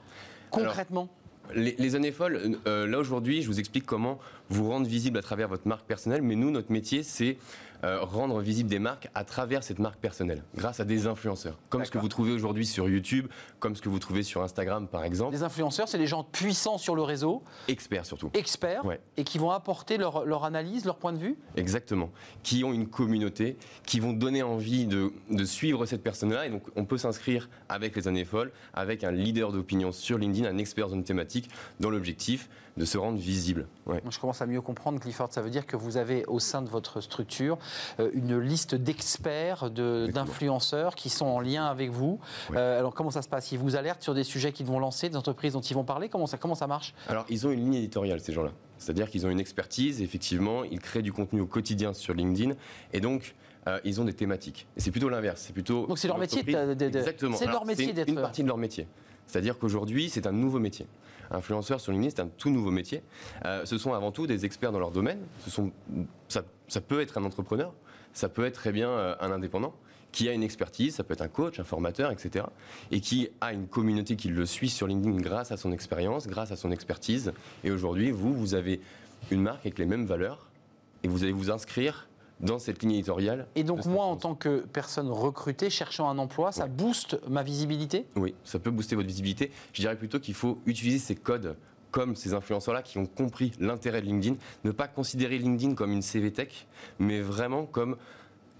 Concrètement Les, les années folles, euh, là aujourd'hui, je vous explique comment vous rendre visible à travers votre marque personnelle, mais nous, notre métier, c'est euh, rendre visible des marques à travers cette marque personnelle, grâce à des influenceurs, comme ce que vous trouvez aujourd'hui sur YouTube, comme ce que vous trouvez sur Instagram, par exemple, Les influenceurs, c'est les gens puissants sur le réseau, experts surtout. experts, Ouais. et qui vont apporter leur, leur analyse, leur point de vue Exactement. Qui ont une communauté, qui vont donner envie de, de suivre cette personne-là. Et donc, on peut s'inscrire avec les années folles, avec un leader d'opinion sur LinkedIn, un expert dans une thématique, dans l'objectif de se rendre visible. Ouais. Moi, je commence à mieux comprendre, Clifford. Ça veut dire que vous avez au sein de votre structure euh, une liste d'experts, de- d'influenceurs qui sont en lien avec vous. Ouais. Euh, alors, comment ça se passe? Ils vous alertent sur des sujets qu'ils vont lancer, des entreprises dont ils vont parler? Comment ça, comment ça marche? Alors, ils ont une ligne éditoriale, ces gens-là. C'est-à-dire qu'ils ont une expertise, effectivement, ils créent du contenu au quotidien sur LinkedIn, et donc, euh, ils ont des thématiques. Et c'est plutôt l'inverse. C'est plutôt. Donc, c'est leur métier de- l'entreprise- de- de- Exactement. c'est leur métier d'être- Une partie de leur métier. C'est-à-dire qu'aujourd'hui, c'est un nouveau métier. Influenceur sur LinkedIn, c'est un tout nouveau métier. Euh, ce sont avant tout des experts dans leur domaine. Ça, ça peut être un entrepreneur, ça peut être très bien euh, un indépendant qui a une expertise, ça peut être un coach, un formateur, etc. Et qui a une communauté qui le suit sur LinkedIn grâce à son expérience, grâce à son expertise. Et aujourd'hui, vous, vous avez une marque avec les mêmes valeurs et vous allez vous inscrire dans cette ligne éditoriale. Et donc moi, en tant que personne recrutée, cherchant un emploi, ça Ouais. booste ma visibilité? Oui, ça peut booster votre visibilité. Je dirais plutôt qu'il faut utiliser ces codes comme ces influenceurs-là qui ont compris l'intérêt de LinkedIn, ne pas considérer LinkedIn comme une CV tech, mais vraiment comme,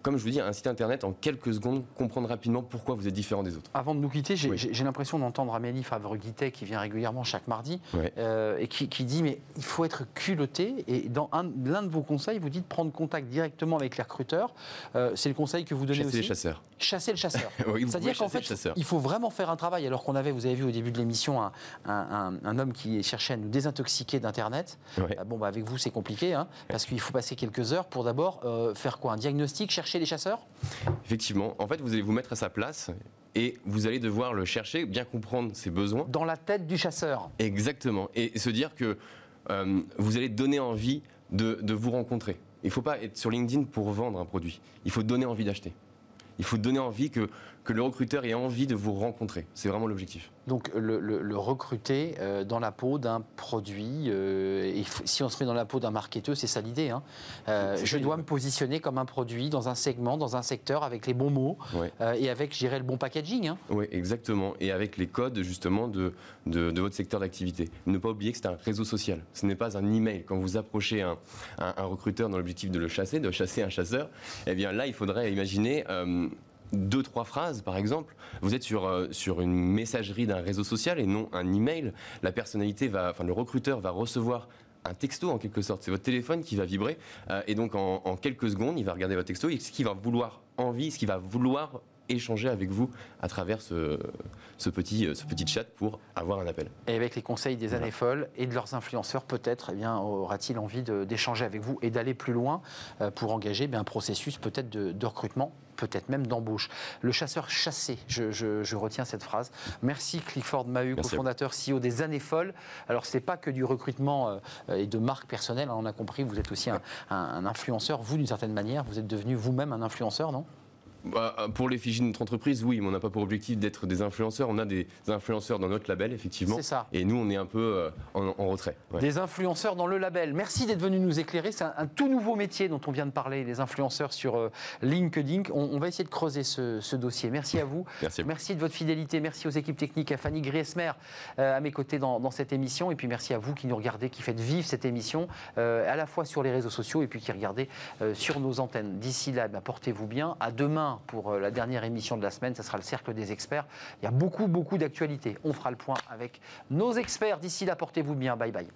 comme je vous dis, un site internet en quelques secondes, comprendre rapidement pourquoi vous êtes différent des autres. Avant de nous quitter, j'ai Oui. l'impression d'entendre Amélie Favre-Guittet qui vient régulièrement chaque mardi euh, et qui, qui dit mais il faut être culotté et dans un- l'un de vos conseils, vous dites prendre contact directement avec les recruteurs. Euh, C'est le conseil que vous donnez Chasser aussi. les chasseurs. Chasser le chasseur. (laughs) Oui, C'est-à-dire qu'en chasser fait, il faut vraiment faire un travail. Alors qu'on avait, vous avez vu au début de l'émission, un, un- un- un homme qui cherchait à nous désintoxiquer d'Internet. Euh, Bon, bah, avec vous, c'est compliqué, hein, parce qu'il faut passer quelques heures pour d'abord euh, faire quoi? Un diagnostic, chercher les chasseurs? Effectivement, en fait, vous allez vous mettre à sa place et vous allez devoir le chercher, bien comprendre ses besoins. dans la tête du chasseur. Exactement. Et se dire que euh, vous allez donner envie de, de vous rencontrer. Il ne faut pas être sur LinkedIn pour vendre un produit. Il faut donner envie d'acheter. Il faut donner envie que, que le recruteur ait envie de vous rencontrer. C'est vraiment l'objectif. Donc le, le- le recruter euh, dans la peau d'un produit, euh, il faut- si on se met dans la peau d'un marketeur, c'est ça l'idée. hein. Euh, je dois me positionner comme un produit dans un segment, dans un secteur, avec les bons mots Ouais. euh, et avec, je le bon packaging. hein. Oui, exactement. Et avec les codes justement de, de, de votre secteur d'activité. Ne pas oublier que c'est un réseau social. Ce n'est pas un email. Quand vous approchez un, un- un recruteur dans l'objectif de le chasser, de chasser un chasseur, eh bien là, il faudrait imaginer euh, deux, trois phrases, par exemple. Vous êtes sur, euh, sur une messagerie d'un réseau social et non un email. La personnalité va, enfin, le recruteur va recevoir un texto en quelque sorte. C'est votre téléphone qui va vibrer. Euh, et donc en, en quelques secondes, il va regarder votre texto et ce qu'il va vouloir envie, ce qu'il va vouloir échanger avec vous à travers ce, ce, petit, euh, ce petit chat pour avoir un appel. Et avec les conseils des années folles et de leurs influenceurs, peut-être, eh bien, aura-t-il envie d'échanger avec vous et d'aller plus loin pour engager eh bien, un processus peut-être de, de recrutement, peut-être même d'embauche. Le chasseur chassé, je, je- je retiens cette phrase. Merci Clifford vous. cofondateur CEO des années folles. Alors, ce n'est pas que du recrutement euh, et de marque personnelle, hein, on a compris, vous êtes aussi un, un- un influenceur, vous d'une certaine manière, vous êtes devenu vous-même un influenceur, non? Bah, pour l'effigie de notre entreprise, oui, mais on n'a pas pour objectif d'être des influenceurs. On a des influenceurs dans notre label, effectivement. C'est ça. Et nous, on est un peu euh, en, en retrait. ouais. Des influenceurs dans le label. Merci d'être venu nous éclairer. C'est un, un tout nouveau métier dont on vient de parler, les influenceurs sur euh, LinkedIn. On, on va essayer de creuser ce, ce dossier. Merci à vous. Merci vous. de votre fidélité. Merci aux équipes techniques, à Fanny Griesmer euh, à mes côtés dans, dans cette émission. Et puis merci à vous qui nous regardez, qui faites vivre cette émission, à la fois sur les réseaux sociaux et puis qui regardez sur nos antennes. D'ici là, ben, portez-vous bien. À demain pour euh, la dernière émission de la semaine. Ça sera le cercle des experts. Il y a beaucoup, beaucoup d'actualités. On fera le point avec nos experts. D'ici là, portez-vous bien. Bye bye.